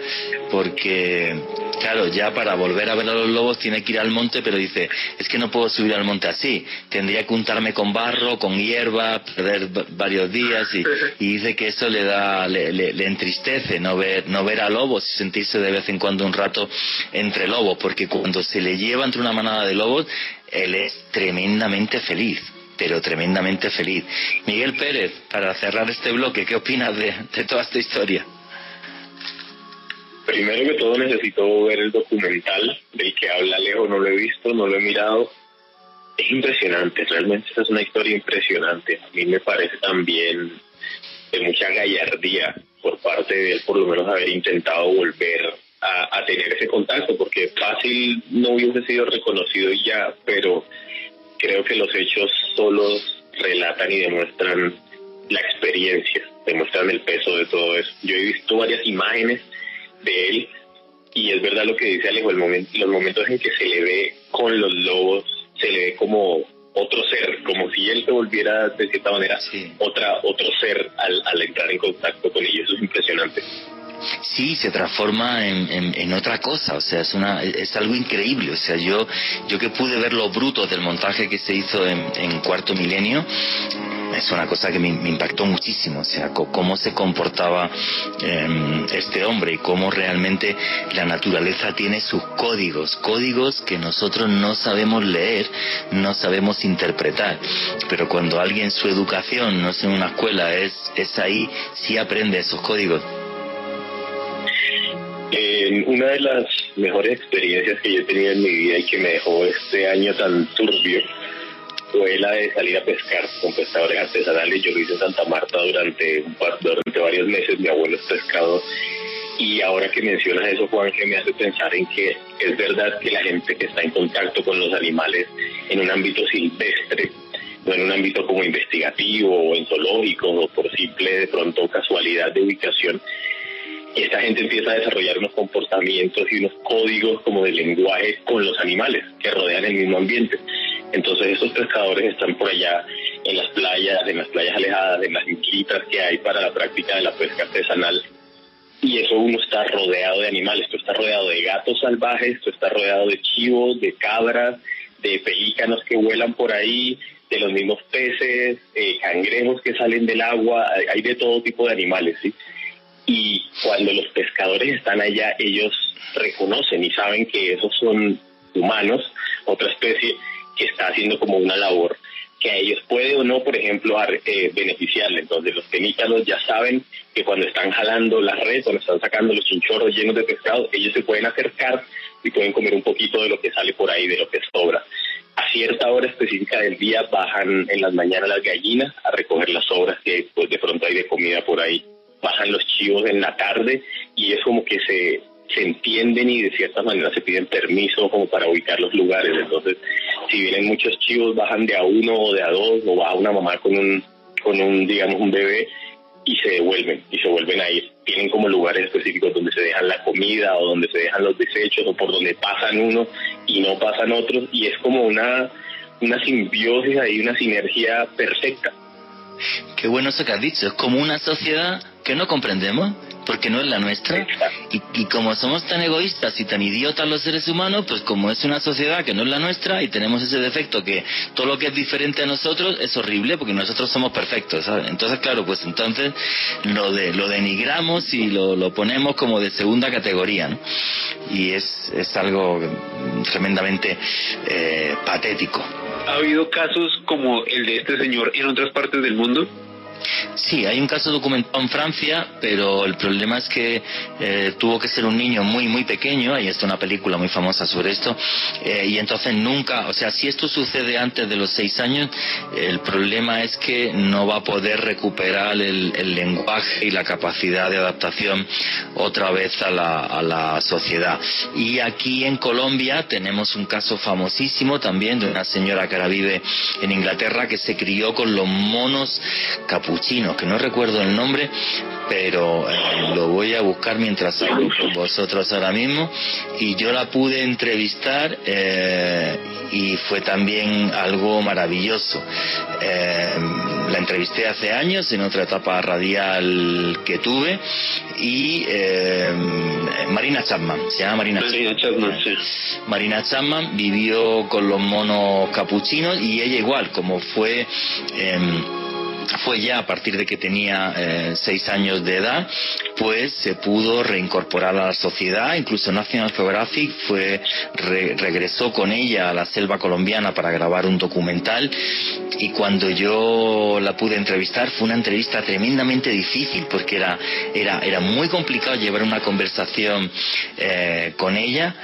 S2: porque Claro, ya para volver a ver a los lobos tiene que ir al monte, pero dice, es que no puedo subir al monte así. Tendría que untarme con barro, con hierba, perder varios días y, dice que eso le da, le, le, entristece no ver, no ver a lobos y sentirse de vez en cuando un rato entre lobos, porque cuando se le lleva entre una manada de lobos, él es tremendamente feliz pero tremendamente feliz. Miguel Pérez, para cerrar este bloque, ¿qué opinas de, de toda esta historia?
S4: Primero que todo necesito ver el documental del que habla Alejo, no lo he visto, no lo he mirado. Es impresionante, realmente esta es una historia impresionante. A mí me parece también de mucha gallardía por parte de él, por lo menos haber intentado volver a, a tener ese contacto, porque fácil no hubiese sido reconocido ya, pero creo que los hechos solos relatan y demuestran la experiencia, demuestran el peso de todo eso. Yo he visto varias imágenes de él. Y es verdad lo que dice Alejo, el momento, los momentos en que se le ve con los lobos, se le ve como otro ser, como si él se volviera de cierta manera otra, otro ser al, al entrar en contacto con ellos. Eso es impresionante.
S2: Sí, se transforma en, en, otra cosa, o sea, es, una, es algo increíble, o sea, yo, yo que pude ver los brutos del montaje que se hizo en, Cuarto Milenio, es una cosa que me, impactó muchísimo, o sea, cómo se comportaba em, este hombre y cómo realmente la naturaleza tiene sus códigos, códigos que nosotros no sabemos leer, no sabemos interpretar, pero cuando alguien su educación, no sé, en una escuela es, es ahí, sí aprende esos códigos.
S4: Una de las mejores experiencias que yo he tenido en mi vida y que me dejó este año tan turbio fue la de salir a pescar con pescadores artesanales. Yo lo hice en Santa Marta durante, un par, durante varios meses, mi abuelo es pescador. Y ahora que mencionas eso, Juan, que me hace pensar en que es verdad que la gente que está en contacto con los animales en un ámbito silvestre, no en un ámbito como investigativo o en o por simple de pronto casualidad de ubicación, esta gente empieza a desarrollar unos comportamientos y unos códigos como de lenguaje con los animales que rodean el mismo ambiente. Entonces esos pescadores están por allá en las playas, en las playas alejadas, en las islitas que hay para la práctica de la pesca artesanal y eso uno está rodeado de animales, tú está rodeado de gatos salvajes, tú está rodeado de chivos, de cabras, de pelícanos que vuelan por ahí, de los mismos peces, eh, cangrejos que salen del agua, hay de todo tipo de animales, ¿sí? Y cuando los pescadores están allá, ellos reconocen y saben que esos son humanos, otra especie que está haciendo como una labor que a ellos puede o no, por ejemplo, eh, beneficiarle. Entonces los pelícanos ya saben que cuando están jalando la red, cuando están sacando los chinchorros llenos de pescado, ellos se pueden acercar y pueden comer un poquito de lo que sale por ahí, de lo que sobra. A cierta hora específica del día bajan en las mañanas las gallinas a recoger las sobras que pues de pronto hay de comida por ahí. Bajan los chivos en la tarde y es como que se se entienden y de cierta manera se piden permiso como para ubicar los lugares. Entonces, si vienen muchos chivos, bajan de a uno o de a dos, o va una mamá con un, con un, digamos, un bebé y se devuelven, y se vuelven a ir. Tienen como lugares específicos donde se dejan la comida o donde se dejan los desechos o por donde pasan uno y no pasan otros, y es como una, una simbiosis ahí, una sinergia perfecta.
S2: Qué bueno eso que has dicho, es como una sociedad que no comprendemos porque no es la nuestra. Y, y, como somos tan egoístas y tan idiotas los seres humanos, pues como es una sociedad que no es la nuestra y tenemos ese defecto que todo lo que es diferente a nosotros es horrible porque nosotros somos perfectos, ¿sabes? Entonces, claro, pues entonces lo, de, lo denigramos y lo, lo ponemos como de segunda categoría, ¿no? Y es, es algo tremendamente eh, patético.
S3: ¿Ha habido casos como el de este señor en otras partes del mundo?
S2: Sí, hay un caso documentado en Francia, pero el problema es que eh, tuvo que ser un niño muy, muy pequeño, hay está una película muy famosa sobre esto, eh, y entonces nunca, o sea, si esto sucede antes de los seis años, el problema es que no va a poder recuperar el, el lenguaje y la capacidad de adaptación otra vez a la, a la sociedad. Y aquí en Colombia tenemos un caso famosísimo también de una señora que ahora vive en Inglaterra que se crió con los monos capuchinos, que no recuerdo el nombre, pero eh, lo voy a buscar mientras hablo con vosotros ahora mismo. Y yo la pude entrevistar eh, y fue también algo maravilloso. Eh, la entrevisté hace años en otra etapa radial que tuve y Marina Chapman, se llama Marina,
S3: Marina Chapman. sí.
S2: Marina Chapman vivió con los monos capuchinos y ella igual, como fue... Fue ya a partir de que tenía eh, seis años de edad, pues se pudo reincorporar a la sociedad, incluso National Geographic fue, re, regresó con ella a la selva colombiana para grabar un documental y cuando yo la pude entrevistar fue una entrevista tremendamente difícil porque era, era, era muy complicado llevar una conversación eh, con ella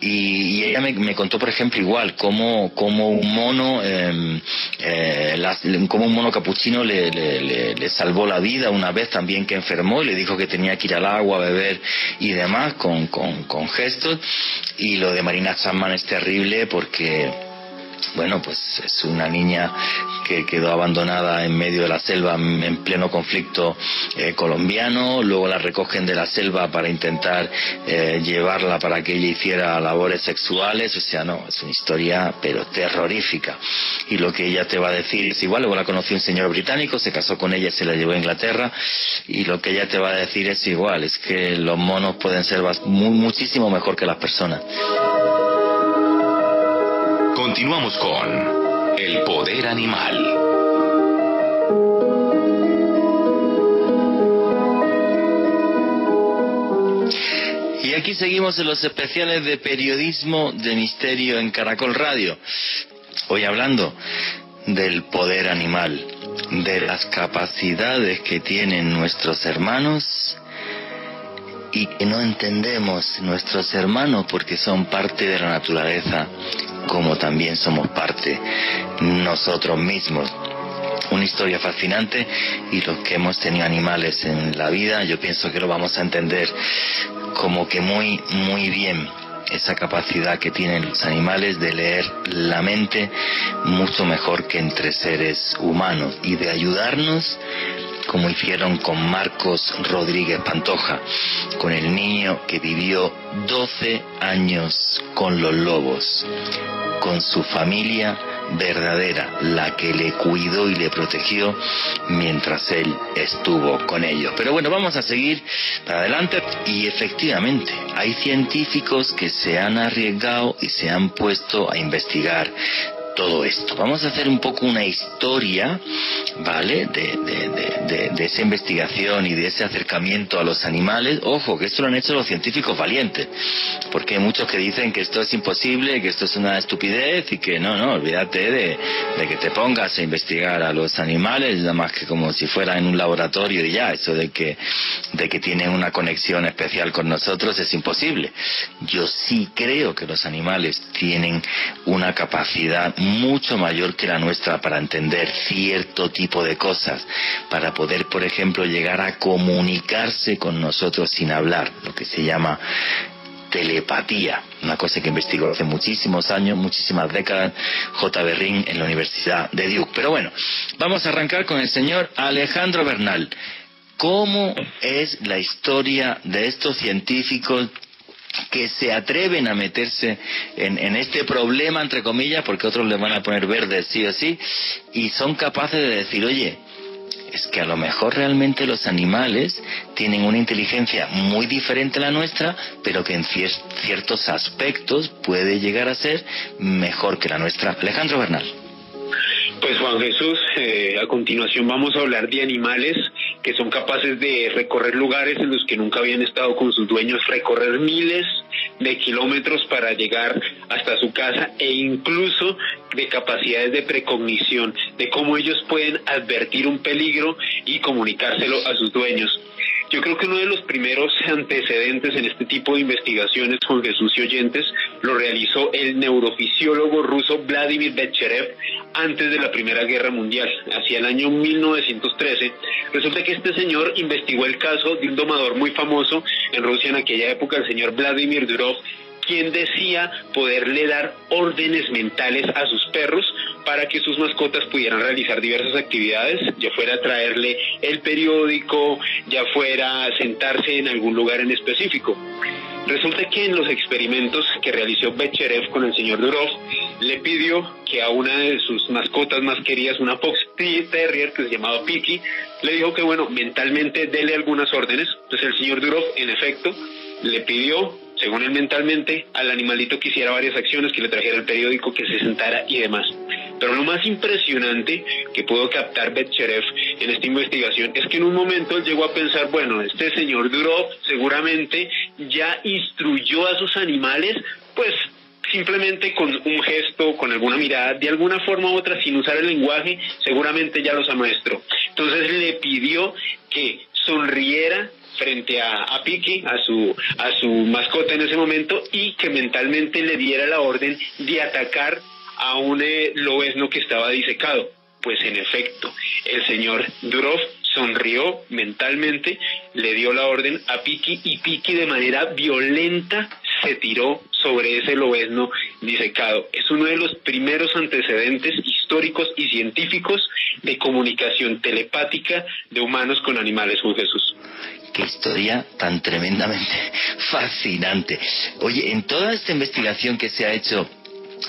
S2: y, y, ella me, me, contó, por ejemplo, igual, cómo, cómo un mono, eh, eh, las, cómo un mono capuchino le, le, salvó la vida una vez también que enfermó y le dijo que tenía que ir al agua a beber y demás con, con, con gestos. Y lo de Marina Chapman es terrible porque bueno, pues es una niña que quedó abandonada en medio de la selva en pleno conflicto eh, colombiano, luego la recogen de la selva para intentar eh, llevarla para que ella hiciera labores sexuales, o sea, no, es una historia pero terrorífica. Y lo que ella te va a decir es igual, luego la conoció un señor británico, se casó con ella, se la llevó a Inglaterra, y lo que ella te va a decir es igual, es que los monos pueden ser muy, muchísimo mejor que las personas.
S5: Continuamos con El Poder Animal.
S2: Y aquí seguimos en los especiales de periodismo de misterio en Caracol Radio. Hoy hablando del poder animal, de las capacidades que tienen nuestros hermanos y que no entendemos nuestros hermanos porque son parte de la naturaleza como también somos parte nosotros mismos. Una historia fascinante y los que hemos tenido animales en la vida, yo pienso que lo vamos a entender como que muy, muy bien esa capacidad que tienen los animales de leer la mente mucho mejor que entre seres humanos y de ayudarnos como hicieron con Marcos Rodríguez Pantoja, con el niño que vivió 12 años con los lobos, con su familia verdadera, la que le cuidó y le protegió mientras él estuvo con ellos. Pero bueno, vamos a seguir para adelante y efectivamente hay científicos que se han arriesgado y se han puesto a investigar todo esto. Vamos a hacer un poco una historia, ¿vale? De, de, esa investigación y de ese acercamiento a los animales. Ojo, que esto lo han hecho los científicos valientes, porque hay muchos que dicen que esto es imposible, que esto es una estupidez y que no, no, olvídate de, que te pongas a investigar a los animales, nada más que como si fuera en un laboratorio y ya, eso de que, de que tienen una conexión especial con nosotros es imposible. Yo sí creo que los animales tienen una capacidad mucho mayor que la nuestra para entender cierto tipo de cosas, para poder, por ejemplo, llegar a comunicarse con nosotros sin hablar, lo que se llama telepatía, una cosa que investigó hace muchísimos años, muchísimas décadas, J. Berrin en la Universidad de Duke. Pero bueno, vamos a arrancar con el señor Alejandro Bernal. ¿Cómo es la historia de estos científicos que se atreven a meterse en, este problema, entre comillas, porque otros le van a poner verde sí o sí, y son capaces de decir, oye, es que a lo mejor realmente los animales tienen una inteligencia muy diferente a la nuestra, pero que en ciertos aspectos puede llegar a ser mejor que la nuestra. Alejandro Bernal.
S3: Pues Juan Jesús, eh, a continuación vamos a hablar de animales que son capaces de recorrer lugares en los que nunca habían estado con sus dueños, recorrer miles de kilómetros para llegar hasta su casa e incluso de capacidades de precognición, de cómo ellos pueden advertir un peligro y comunicárselo a sus dueños. Yo creo que uno de los primeros antecedentes en este tipo de investigaciones, Juan Jesús y oyentes, lo realizó el neurofisiólogo ruso Vladimir Becherev antes de la Primera Guerra Mundial, hacia el año 1913. Resulta que este señor investigó el caso de un domador muy famoso en Rusia en aquella época, el señor Vladimir Durov, quien decía poderle dar órdenes mentales a sus perros para que sus mascotas pudieran realizar diversas actividades, ya fuera traerle el periódico, ya fuera sentarse en algún lugar en específico. Resulta que en los experimentos que realizó Becherev con el señor Durov, le pidió que a una de sus mascotas más queridas, una Fox Terrier que se llamaba Piki, le dijo que bueno, mentalmente dele algunas órdenes. Entonces el señor Durov, en efecto, le pidió según él mentalmente, al animalito que hiciera varias acciones, que le trajera el periódico, que se sentara y demás. Pero lo más impresionante que pudo captar Betcherev en esta investigación es que en un momento llegó a pensar, bueno, este señor Durov seguramente ya instruyó a sus animales, pues simplemente con un gesto, con alguna mirada, de alguna forma u otra, sin usar el lenguaje, seguramente ya los amaestró. Entonces le pidió que sonriera frente a, Piki, a su, a su mascota en ese momento, y que mentalmente le diera la orden de atacar a un eh, lobezno que estaba disecado. Pues en efecto, el señor Durov sonrió mentalmente, le dio la orden a Piki y Piki de manera violenta se tiró sobre ese lobezno disecado. Es uno de los primeros antecedentes históricos y científicos de comunicación telepática de humanos con animales, Juan Jesús.
S2: Qué historia tan tremendamente fascinante. Oye, en toda esta investigación que se ha hecho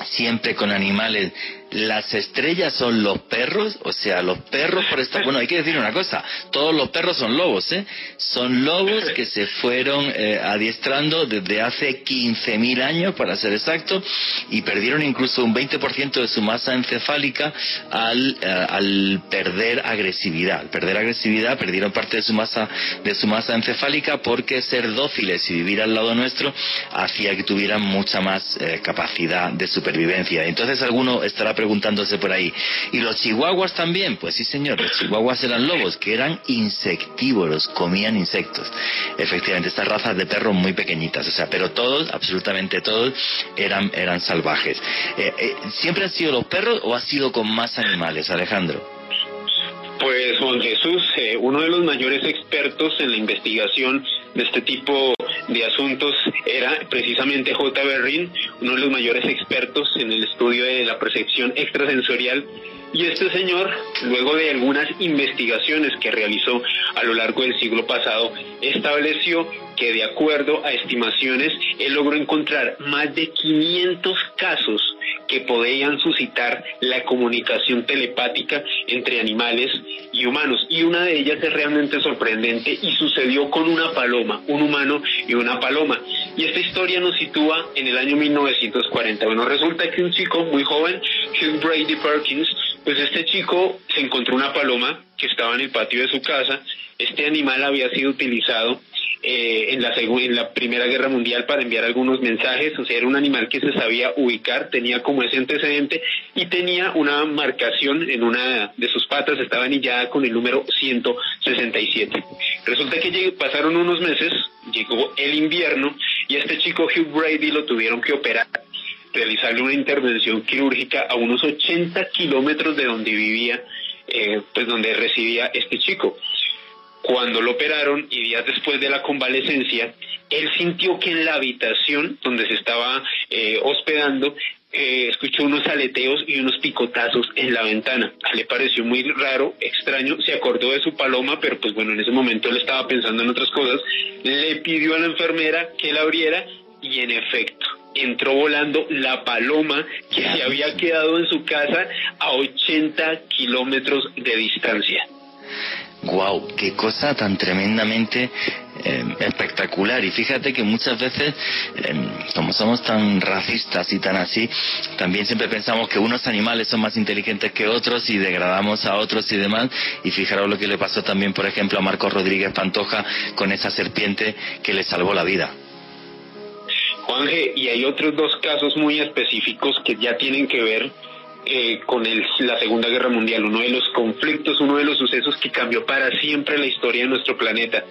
S2: siempre con animales las estrellas son los perros, o sea, los perros por esta... Bueno, hay que decir una cosa, todos los perros son lobos, ¿eh? Son lobos que se fueron eh, adiestrando desde hace 15.000 años, para ser exacto, y perdieron incluso un 20% de su masa encefálica al, eh, al perder agresividad. Al perder agresividad perdieron parte de su masa, de su masa encefálica porque ser dóciles y vivir al lado nuestro hacía que tuvieran mucha más eh, capacidad de supervivencia. Entonces alguno estará preguntándose por ahí. ¿Y los chihuahuas también? Pues sí, señor, los chihuahuas eran lobos, que eran insectívoros, comían insectos. Efectivamente, estas razas de perros muy pequeñitas, o sea, pero todos, absolutamente todos, eran, eran salvajes. Eh, eh, ¿Siempre han sido los perros o ha sido con más animales, Alejandro?
S3: Pues Juan Jesús, eh, uno de los mayores expertos en la investigación de este tipo de asuntos era precisamente J. Berrin, uno de los mayores expertos en el estudio de la percepción extrasensorial. Y este señor, luego de algunas investigaciones que realizó a lo largo del siglo pasado, estableció que de acuerdo a estimaciones, él logró encontrar más de 500 casos que podían suscitar la comunicación telepática entre animales y humanos. Y una de ellas es realmente sorprendente y sucedió con una paloma, un humano y una paloma. Y esta historia nos sitúa en el año 1940. Bueno, resulta que un chico muy joven, Hugh Brady Perkins, pues este chico se encontró una paloma que estaba en el patio de su casa. Este animal había sido utilizado eh, en, la en la Primera Guerra Mundial para enviar algunos mensajes, o sea, era un animal que se sabía ubicar, tenía como ese antecedente y tenía una marcación en una de sus patas, estaba anillada con el número 167. Resulta que pasaron unos meses, llegó el invierno y este chico Hugh Brady lo tuvieron que operar realizarle una intervención quirúrgica a unos 80 kilómetros de donde vivía, eh, pues donde residía este chico. Cuando lo operaron y días después de la convalecencia, él sintió que en la habitación donde se estaba eh, hospedando eh, escuchó unos aleteos y unos picotazos en la ventana. Le pareció muy raro, extraño, se acordó de su paloma, pero pues bueno, en ese momento él estaba pensando en otras cosas. Le pidió a la enfermera que la abriera y en efecto, entró volando la paloma que se había quedado en su casa a 80 kilómetros de distancia.
S2: Wow, qué cosa tan tremendamente eh, espectacular. Y fíjate que muchas veces, eh, como somos tan racistas y tan así, también siempre pensamos que unos animales son más inteligentes que otros y degradamos a otros y demás. Y fijaros lo que le pasó también, por ejemplo, a Marcos Rodríguez Pantoja con esa serpiente que le salvó la vida.
S3: Juanje, y hay otros dos casos muy específicos que ya tienen que ver eh, con el, la Segunda Guerra Mundial, uno de los conflictos, uno de los sucesos que cambió para siempre la historia de nuestro planeta.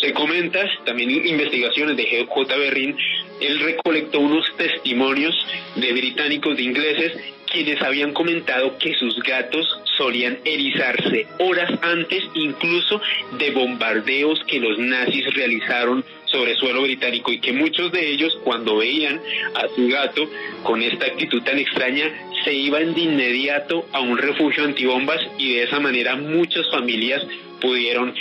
S3: Se comenta, también investigaciones de J. Berrin, él recolectó unos testimonios de británicos, de ingleses, quienes habían comentado que sus gatos solían erizarse horas antes incluso de bombardeos que los nazis realizaron sobre suelo británico y que muchos de ellos cuando veían a su gato con esta actitud tan extraña se iban de inmediato a un refugio antibombas y de esa manera muchas familias pudieron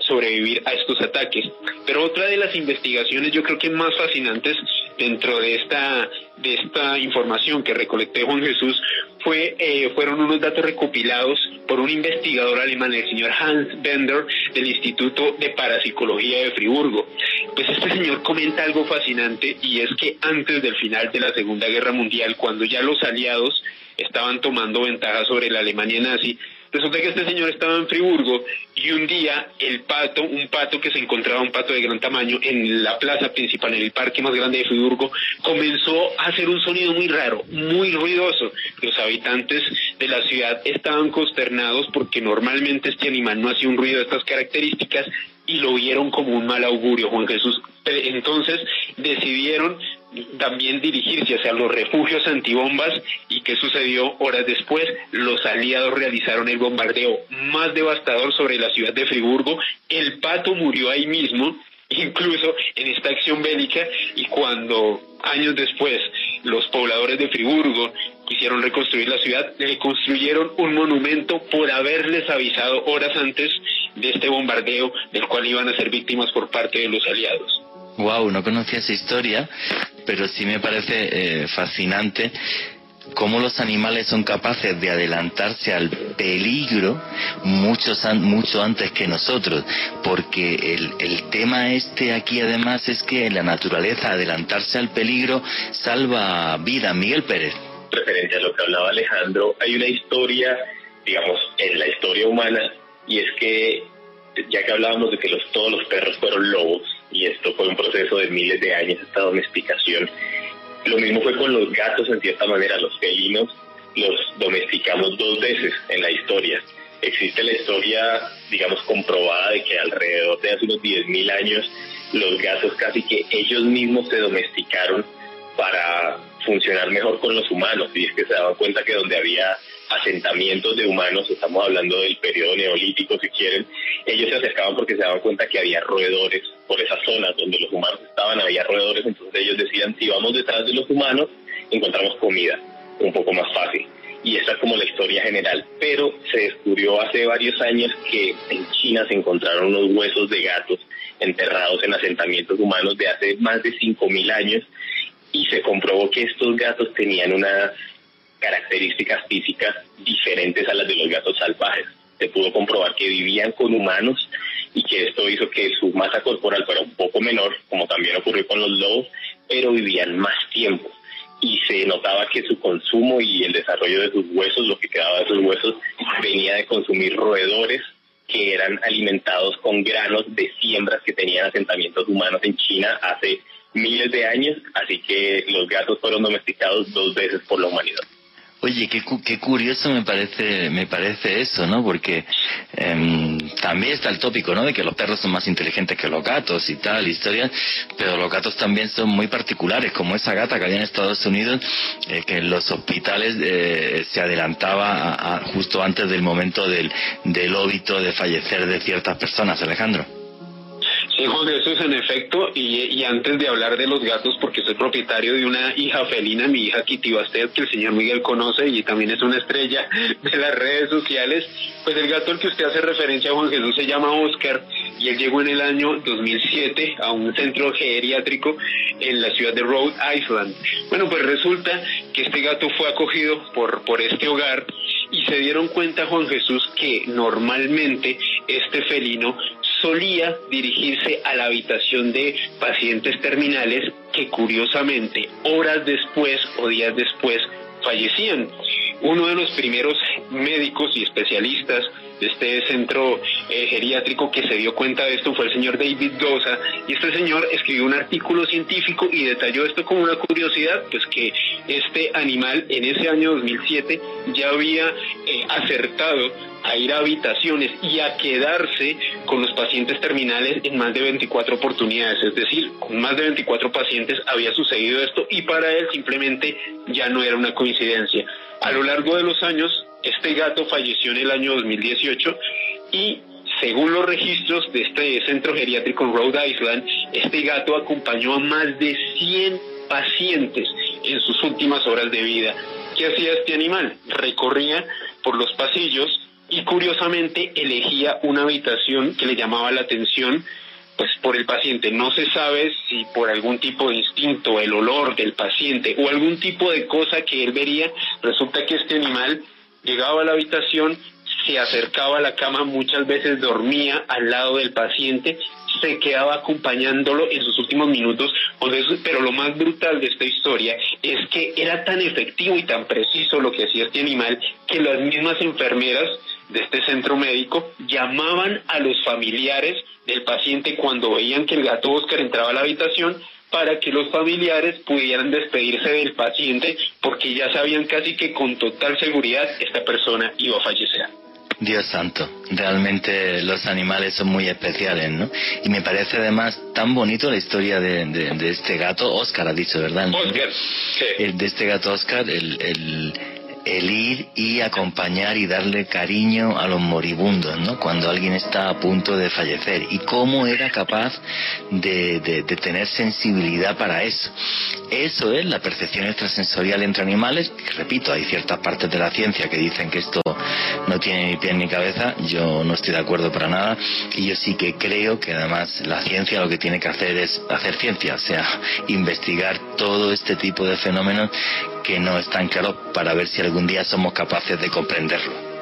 S3: sobrevivir a estos ataques. Pero otra de las investigaciones yo creo que más fascinantes dentro de esta, de esta información que recolecté Juan Jesús fue, eh, fueron unos datos recopilados por un investigador alemán, el señor Hans Bender, del Instituto de Parapsicología de Friburgo. Pues este señor comenta algo fascinante y es que antes del final de la Segunda Guerra Mundial, cuando ya los aliados estaban tomando ventaja sobre la Alemania nazi, Resulta que este señor estaba en Friburgo y un día el pato, un pato que se encontraba, un pato de gran tamaño, en la plaza principal, en el parque más grande de Friburgo, comenzó a hacer un sonido muy raro, muy ruidoso. Los habitantes de la ciudad estaban consternados porque normalmente este animal no hacía un ruido de estas características y lo vieron como un mal augurio, Juan Jesús. Entonces decidieron también dirigirse hacia los refugios antibombas y qué sucedió horas después, los aliados realizaron el bombardeo más devastador sobre la ciudad de Friburgo, el pato murió ahí mismo, incluso en esta acción bélica y cuando años después los pobladores de Friburgo quisieron reconstruir la ciudad, le construyeron un monumento por haberles avisado horas antes de este bombardeo del cual iban a ser víctimas por parte de los aliados.
S2: Wow, no conocía esa historia, pero sí me parece eh, fascinante cómo los animales son capaces de adelantarse al peligro muchos mucho antes que nosotros, porque el, el tema este aquí además es que en la naturaleza adelantarse al peligro salva vida. Miguel Pérez.
S4: Referente a lo que hablaba Alejandro, hay una historia, digamos, en la historia humana, y es que ya que hablábamos de que los, todos los perros fueron lobos, de miles de años, esta domesticación. Lo mismo fue con los gatos, en cierta manera, los felinos los domesticamos dos veces en la historia. Existe la historia, digamos, comprobada de que alrededor de hace unos 10.000 años los gatos casi que ellos mismos se domesticaron para funcionar mejor con los humanos. Y es que se daban cuenta que donde había asentamientos de humanos, estamos hablando del periodo neolítico si quieren, ellos se acercaban porque se daban cuenta que había roedores por esas zonas donde los humanos estaban, había roedores, entonces ellos decían, si vamos detrás de los humanos, encontramos comida, un poco más fácil. Y esa es como la historia general. Pero se descubrió hace varios años que en China se encontraron unos huesos de gatos enterrados en asentamientos humanos de hace más de 5.000 años y se comprobó que estos gatos tenían una características físicas diferentes a las de los gatos salvajes. Se pudo comprobar que vivían con humanos y que esto hizo que su masa corporal fuera un poco menor, como también ocurrió con los lobos, pero vivían más tiempo y se notaba que su consumo y el desarrollo de sus huesos, lo que quedaba de sus huesos, venía de consumir roedores que eran alimentados con granos de siembras que tenían asentamientos humanos en China hace miles de años, así que los gatos fueron domesticados dos veces por la humanidad.
S2: Oye, qué, qué curioso me parece, me parece eso, ¿no? Porque em, también está el tópico, ¿no? De que los perros son más inteligentes que los gatos y tal, historia, pero los gatos también son muy particulares, como esa gata que había en Estados Unidos, eh, que en los hospitales eh, se adelantaba justo antes del momento del, del óbito de fallecer de ciertas personas, Alejandro.
S3: Sí, Juan eso es en efecto, y, antes de hablar de los gatos, porque soy propietario de una hija felina, mi hija Kitty Bastet, que el señor Miguel conoce y también es una estrella de las redes sociales, pues el gato al que usted hace referencia, Juan Jesús, se llama Oscar, y él llegó en el año 2007 a un centro geriátrico en la ciudad de Rhode Island. Bueno, pues resulta que este gato fue acogido por, por este hogar y se dieron cuenta, Juan Jesús, que normalmente este felino solía dirigirse a la habitación de pacientes terminales que curiosamente horas después o días después fallecían. Uno de los primeros médicos y especialistas este centro eh, geriátrico que se dio cuenta de esto fue el señor David Goza y este señor escribió un artículo científico y detalló esto como una curiosidad, pues que este animal en ese año 2007 ya había eh, acertado a ir a habitaciones y a quedarse con los pacientes terminales en más de 24 oportunidades, es decir, con más de 24 pacientes había sucedido esto y para él simplemente ya no era una coincidencia. A lo largo de los años, este gato falleció en el año 2018 y según los registros de este centro geriátrico en Rhode Island, este gato acompañó a más de 100 pacientes en sus últimas horas de vida. ¿Qué hacía este animal? Recorría por los pasillos y curiosamente elegía una habitación que le llamaba la atención pues por el paciente. No se sabe si por algún tipo de instinto, el olor del paciente o algún tipo de cosa que él vería, resulta que este animal llegaba a la habitación, se acercaba a la cama, muchas veces dormía al lado del paciente, se quedaba acompañándolo en sus últimos minutos, pero lo más brutal de esta historia es que era tan efectivo y tan preciso lo que hacía este animal que las mismas enfermeras de este centro médico llamaban a los familiares del paciente cuando veían que el gato Oscar entraba a la habitación para que los familiares pudieran despedirse del paciente porque ya sabían casi que con total seguridad esta persona iba a fallecer.
S2: Dios santo, realmente los animales son muy especiales, ¿no? Y me parece además tan bonito la historia de, de, este gato, Oscar ha dicho, ¿verdad?
S3: Oscar,
S2: El, de este gato Oscar, el, el el ir y acompañar y darle cariño a los moribundos, ¿no? Cuando alguien está a punto de fallecer. Y cómo era capaz de, de, tener sensibilidad para eso. Eso es la percepción extrasensorial entre animales. repito, hay ciertas partes de la ciencia que dicen que esto no tiene ni pie ni cabeza. Yo no estoy de acuerdo para nada. Y yo sí que creo que además la ciencia lo que tiene que hacer es hacer ciencia, o sea, investigar todo este tipo de fenómenos que no están claros para ver si algún día somos capaces de comprenderlo.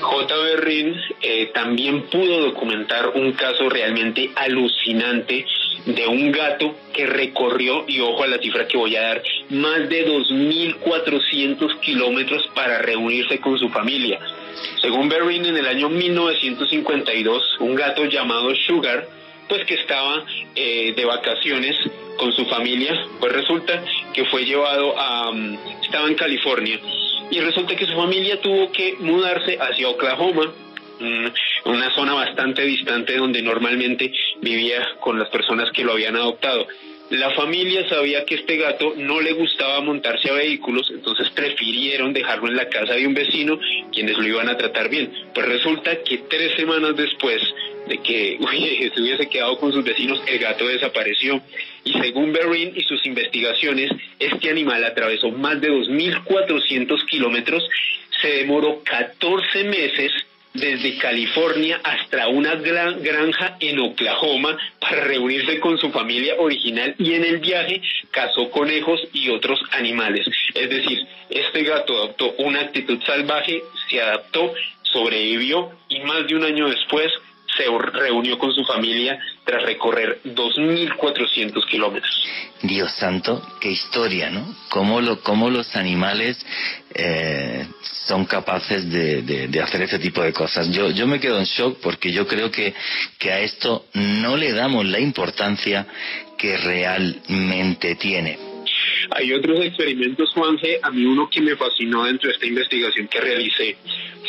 S3: J. Berrin eh, también pudo documentar un caso realmente alucinante de un gato que recorrió, y ojo a la cifra que voy a dar, más de 2.400 kilómetros para reunirse con su familia. Según Berrin, en el año 1952, un gato llamado Sugar, pues que estaba eh, de vacaciones con su familia, pues resulta que fue llevado a... Mm, estaba en California y resulta que su familia tuvo que mudarse hacia Oklahoma, mm, una zona bastante distante donde normalmente vivía con las personas que lo habían adoptado. La familia sabía que este gato no le gustaba montarse a vehículos, entonces prefirieron dejarlo en la casa de un vecino, quienes lo iban a tratar bien. Pues resulta que tres semanas después de que se hubiese quedado con sus vecinos, el gato desapareció. Y según Berrin y sus investigaciones, este animal atravesó más de 2.400 kilómetros, se demoró 14 meses desde California hasta una gran granja en Oklahoma para reunirse con su familia original y en el viaje cazó conejos y otros animales. Es decir, este gato adoptó una actitud salvaje, se adaptó, sobrevivió y más de un año después se reunió con su familia tras recorrer 2.400 kilómetros.
S2: Dios santo, qué historia, ¿no? Cómo, lo, cómo los animales eh, son capaces de, de, hacer ese tipo de cosas. Yo, yo me quedo en shock porque yo creo que, que a esto no le damos la importancia que realmente tiene.
S3: Hay otros experimentos, Juanje. A mí uno que me fascinó dentro de esta investigación que realicé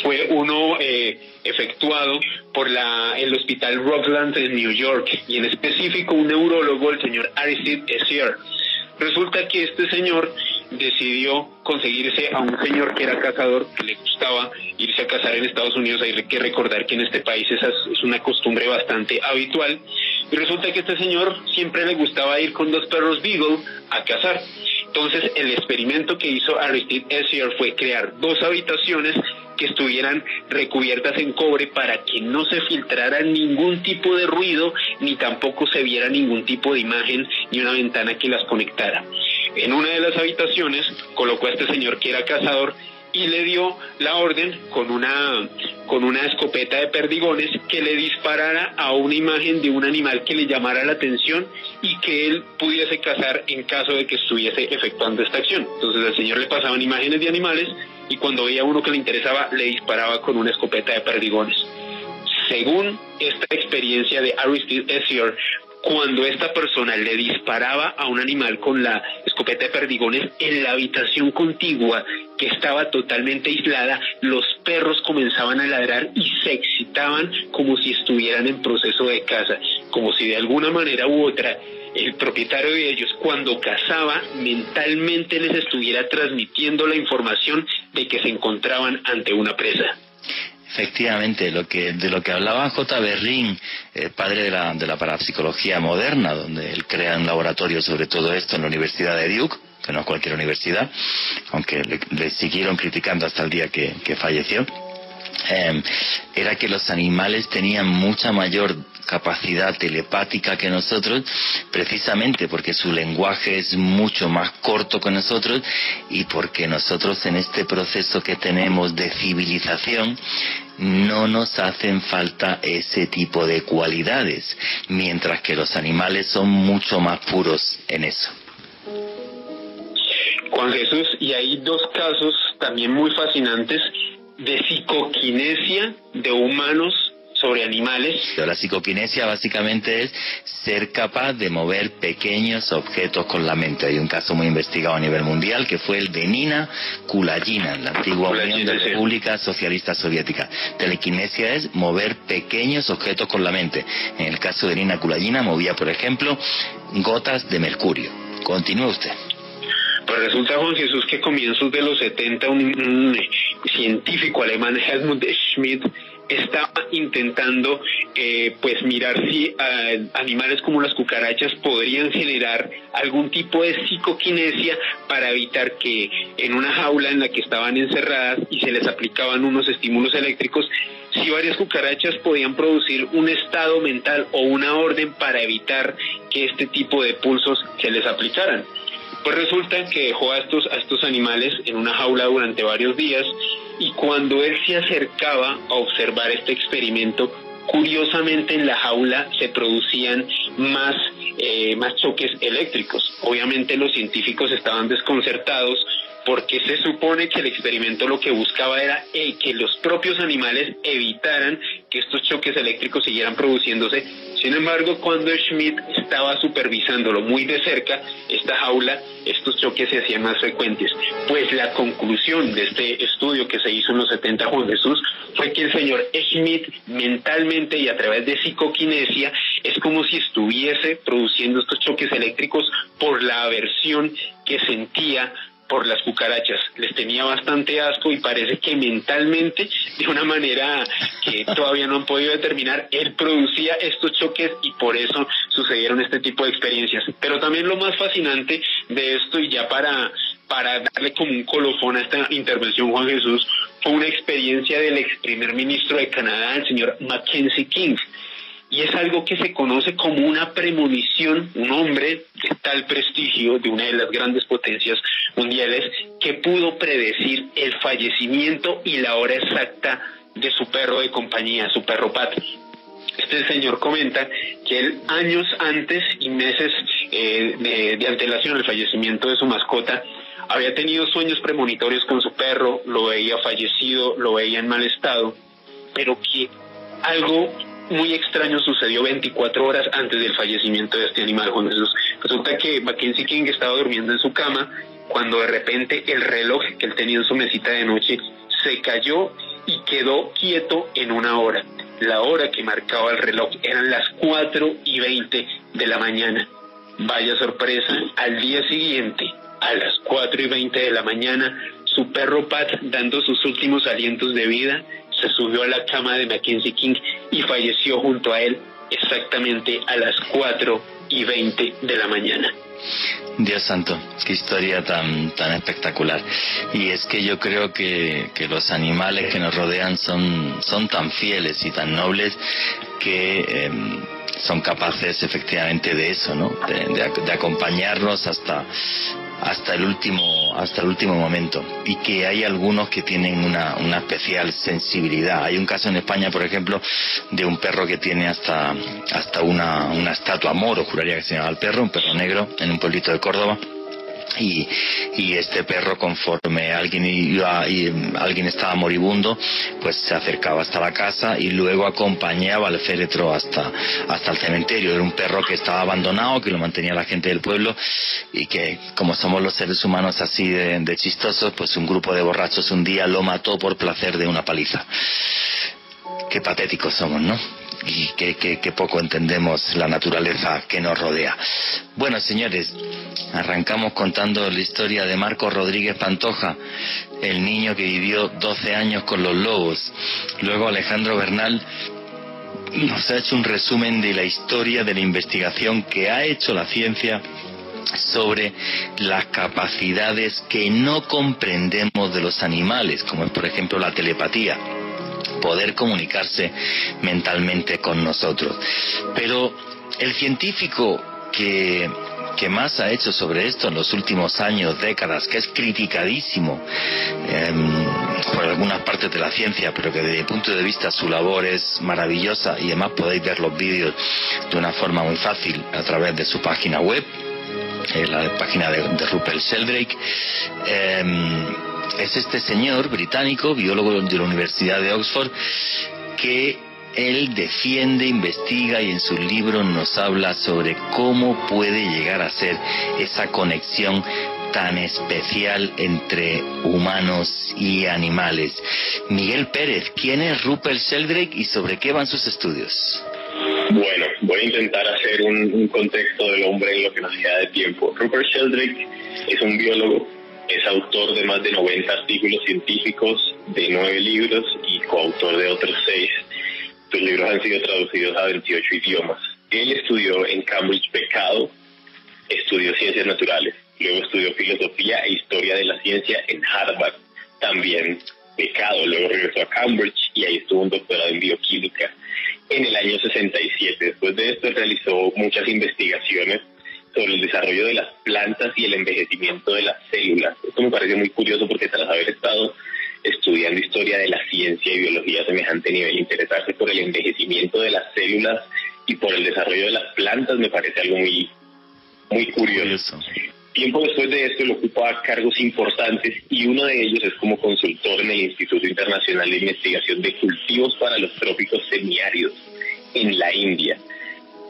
S3: fue uno eh, efectuado por la, el Hospital Rockland en New York y en específico un neurólogo, el señor Aristide Essier. Resulta que este señor decidió conseguirse a un señor que era cazador, que le gustaba irse a cazar en Estados Unidos. Hay que recordar que en este país esa es una costumbre bastante habitual. Y resulta que este señor siempre le gustaba ir con dos perros Beagle a cazar. Entonces, el experimento que hizo Aristide Essier fue crear dos habitaciones que estuvieran recubiertas en cobre para que no se filtrara ningún tipo de ruido ni tampoco se viera ningún tipo de imagen ni una ventana que las conectara. En una de las habitaciones colocó a este señor que era cazador y le dio la orden con una con una escopeta de perdigones que le disparara a una imagen de un animal que le llamara la atención y que él pudiese cazar en caso de que estuviese efectuando esta acción. Entonces al señor le pasaban imágenes de animales y cuando veía uno que le interesaba le disparaba con una escopeta de perdigones. Según esta experiencia de Aristide Essier, cuando esta persona le disparaba a un animal con la escopeta de perdigones en la habitación contigua que estaba totalmente aislada, los perros comenzaban a ladrar y se excitaban como si estuvieran en proceso de caza, como si de alguna manera u otra el propietario de ellos cuando cazaba mentalmente les estuviera transmitiendo la información de que se encontraban ante una presa.
S2: Efectivamente, lo que, de lo que hablaba J. Berlin, eh, padre de la, de la parapsicología moderna, donde él crea un laboratorio sobre todo esto en la Universidad de Duke, que no es cualquier universidad, aunque le, siguieron criticando hasta el día que, falleció, eh, era que los animales tenían mucha mayor capacidad telepática que nosotros, precisamente porque su lenguaje es mucho más corto que nosotros y porque nosotros en este proceso que tenemos de civilización no nos hacen falta ese tipo de cualidades, mientras que los animales son mucho más puros en eso.
S3: Juan Jesús, y hay dos casos también muy fascinantes de psicoquinesia de humanos sobre animales.
S2: La psicoquinesia básicamente es ser capaz de mover pequeños objetos con la mente. Hay un caso muy investigado a nivel mundial que fue el de Nina Kulagina, la antigua Unión de República Socialista Soviética. Telequinesia es mover pequeños objetos con la mente. En el caso de Nina Kulagina movía, por ejemplo, gotas de mercurio. Continúe usted.
S3: Pues resulta, Juan Jesús, que comienzos de los 70 un, científico alemán, Helmut Schmidt, estaba intentando eh, pues mirar si eh, animales como las cucarachas podrían generar algún tipo de psicoquinesia para evitar que en una jaula en la que estaban encerradas y se les aplicaban unos estímulos eléctricos si varias cucarachas podían producir un estado mental o una orden para evitar que este tipo de pulsos se les aplicaran. Pues resulta que dejó a estos, a estos animales en una jaula durante varios días y cuando él se acercaba a observar este experimento, curiosamente en la jaula se producían más, eh, más choques eléctricos. Obviamente los científicos estaban desconcertados porque se supone que el experimento lo que buscaba era eh, que los propios animales evitaran que estos choques eléctricos siguieran produciéndose. Sin embargo, cuando Schmidt estaba supervisándolo muy de cerca, esta jaula, estos choques se hacían más frecuentes. Pues la conclusión de este estudio que se hizo en los 70 Juan Jesús fue que el señor Schmidt mentalmente y a través de psicoquinesia es como si estuviese produciendo estos choques eléctricos por la aversión que sentía por las cucarachas. Les tenía bastante asco y parece que mentalmente, de una manera que todavía no han podido determinar, él producía estos choques y por eso sucedieron este tipo de experiencias. Pero también lo más fascinante de esto, y ya para para darle como un colofón a esta intervención, Juan Jesús, fue una experiencia del ex primer ministro de Canadá, el señor Mackenzie King. Y es algo que se conoce como una premonición, un hombre de tal prestigio de una de las grandes potencias mundiales que pudo predecir el fallecimiento y la hora exacta de su perro de compañía, su perro Pat. Este señor comenta que él años antes y meses eh, de, de antelación al fallecimiento de su mascota había tenido sueños premonitorios con su perro, lo veía fallecido, lo veía en mal estado, pero que algo muy extraño sucedió 24 horas antes del fallecimiento de este animal, Juan Jesús. Resulta que Mackenzie King estaba durmiendo en su cama cuando de repente el reloj que él tenía en su mesita de noche se cayó y quedó quieto en una hora. La hora que marcaba el reloj eran las 4 y 20 de la mañana. Vaya sorpresa, al día siguiente, a las 4 y 20 de la mañana, su perro Pat, dando sus últimos alientos de vida, se subió a la cama de Mackenzie King y falleció junto a él exactamente a las 4 y 20 de la mañana.
S2: Dios santo, qué historia tan, tan espectacular. Y es que yo creo que, que los animales que nos rodean son, son tan fieles y tan nobles que eh, son capaces efectivamente de eso, ¿no? De, de, de, acompañarnos hasta hasta el último hasta el último momento. Y que hay algunos que tienen una, una especial sensibilidad. Hay un caso en España por ejemplo de un perro que tiene hasta hasta una, una estatua moro juraría que se llama el perro un perro negro en un pueblito de Córdoba y, y, este perro conforme alguien iba y alguien estaba moribundo pues se acercaba hasta la casa y luego acompañaba al féretro hasta hasta el cementerio. Era un perro que estaba abandonado que lo mantenía la gente del pueblo y que como somos los seres humanos así de, de chistosos pues un grupo de borrachos un día lo mató por placer de una paliza. Qué patéticos somos no y que, poco entendemos la naturaleza que nos rodea. Bueno, señores, arrancamos contando la historia de Marco Rodríguez Pantoja, el niño que vivió 12 años con los lobos. Luego Alejandro Bernal nos ha hecho un resumen de la historia de la investigación que ha hecho la ciencia sobre las capacidades que no comprendemos de los animales, como es por ejemplo la telepatía poder comunicarse mentalmente con nosotros. Pero el científico que, que más ha hecho sobre esto en los últimos años, décadas, que es criticadísimo eh, por algunas partes de la ciencia, pero que desde mi punto de vista su labor es maravillosa y además podéis ver los vídeos de una forma muy fácil a través de su página web, eh, la página de, Rupert Sheldrake. Eh, es este señor británico, biólogo de la Universidad de Oxford, que él defiende, investiga y en su libro nos habla sobre cómo puede llegar a ser esa conexión tan especial entre humanos y animales. Miguel Pérez, ¿quién es Rupert Sheldrake y sobre qué van sus estudios?
S4: Bueno, voy a intentar hacer un, contexto del hombre en lo que nos queda de tiempo. Rupert Sheldrake es un biólogo es autor de más de 90 artículos científicos, de nueve libros y coautor de otros seis. Sus libros han sido traducidos a 28 idiomas. Él estudió en Cambridge Pecado, estudió ciencias naturales, luego estudió filosofía e historia de la ciencia en Harvard, también Pecado, luego regresó a Cambridge y ahí estuvo un doctorado en bioquímica en el año 67. Después de esto realizó muchas investigaciones sobre el desarrollo de las plantas y el envejecimiento de las células. Esto me parece muy curioso porque tras haber estado estudiando historia de la ciencia y biología a semejante nivel, interesarse por el envejecimiento de las células y por el desarrollo de las plantas me parece algo muy, muy curioso. Tiempo después de esto, lo ocupa cargos importantes y uno de ellos es como consultor en el Instituto Internacional de Investigación de Cultivos para los Trópicos Semiáridos en la India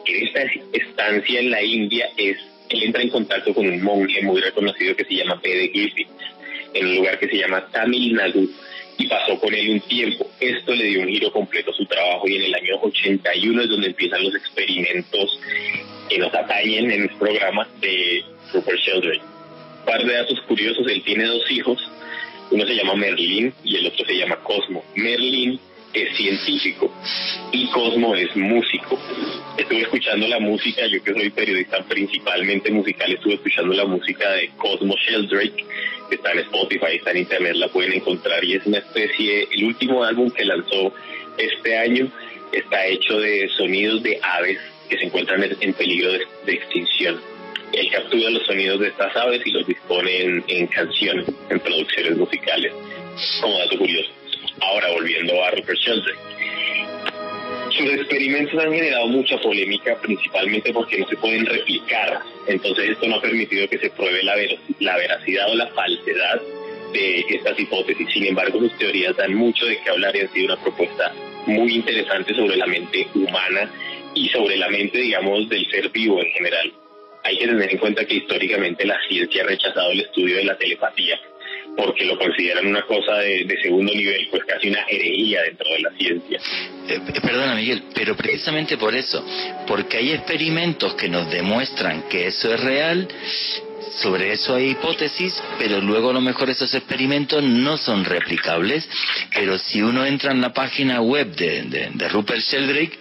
S4: en esta estancia en la India es, él entra en contacto con un monje muy reconocido que se llama Pede Griffith, en un lugar que se llama Tamil Nadu, y pasó con él un tiempo. Esto le dio un giro completo a su trabajo y en el año 81 es donde empiezan los experimentos que nos atañen en el programa de Rupert Sheldrake. Un par de datos curiosos, él tiene dos hijos, uno se llama Merlin y el otro se llama Cosmo. Merlin es científico y Cosmo es músico. Estuve escuchando la música, yo que soy periodista principalmente musical, estuve escuchando la música de Cosmo Sheldrake, que está en Spotify, está en internet, la pueden encontrar y es una especie, el último álbum que lanzó este año está hecho de sonidos de aves que se encuentran en peligro de, extinción. Él captura los sonidos de estas aves y los dispone en, en canciones, en producciones musicales, como dato curioso. Ahora volviendo a Rupert Sheldrake. Sus experimentos han generado mucha polémica, principalmente porque no se pueden replicar. Entonces esto no ha permitido que se pruebe la, la veracidad o la falsedad de estas hipótesis. Sin embargo, sus teorías dan mucho de qué hablar y han sido una propuesta muy interesante sobre la mente humana y sobre la mente, digamos, del ser vivo en general. Hay que tener en cuenta que históricamente la ciencia ha rechazado el estudio de la telepatía porque lo consideran una cosa de, segundo nivel, pues casi una herejía dentro de la ciencia.
S2: Eh, perdona Miguel, pero precisamente por eso, porque hay experimentos que nos demuestran que eso es real, sobre eso hay hipótesis, pero luego a lo mejor esos experimentos no son replicables, pero si uno entra en la página web de, de Rupert Sheldrake,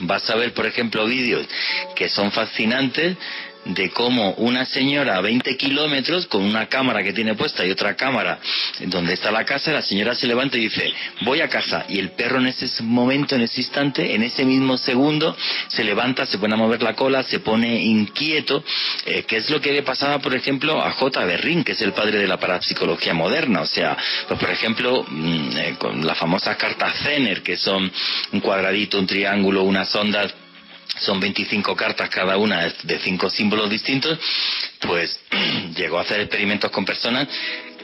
S2: vas a ver, por ejemplo, vídeos que son fascinantes de cómo una señora a 20 kilómetros con una cámara que tiene puesta y otra cámara donde está la casa, la señora se levanta y dice, voy a casa. Y el perro en ese momento, en ese instante, en ese mismo segundo, se levanta, se pone a mover la cola, se pone inquieto, eh, que es lo que le pasaba, por ejemplo, a J. Berrin, que es el padre de la parapsicología moderna. O sea, pues por ejemplo, mm, eh, con las famosas cartas Zener, que son un cuadradito, un triángulo, unas ondas son 25 cartas cada una de cinco símbolos distintos, pues llegó a hacer experimentos con personas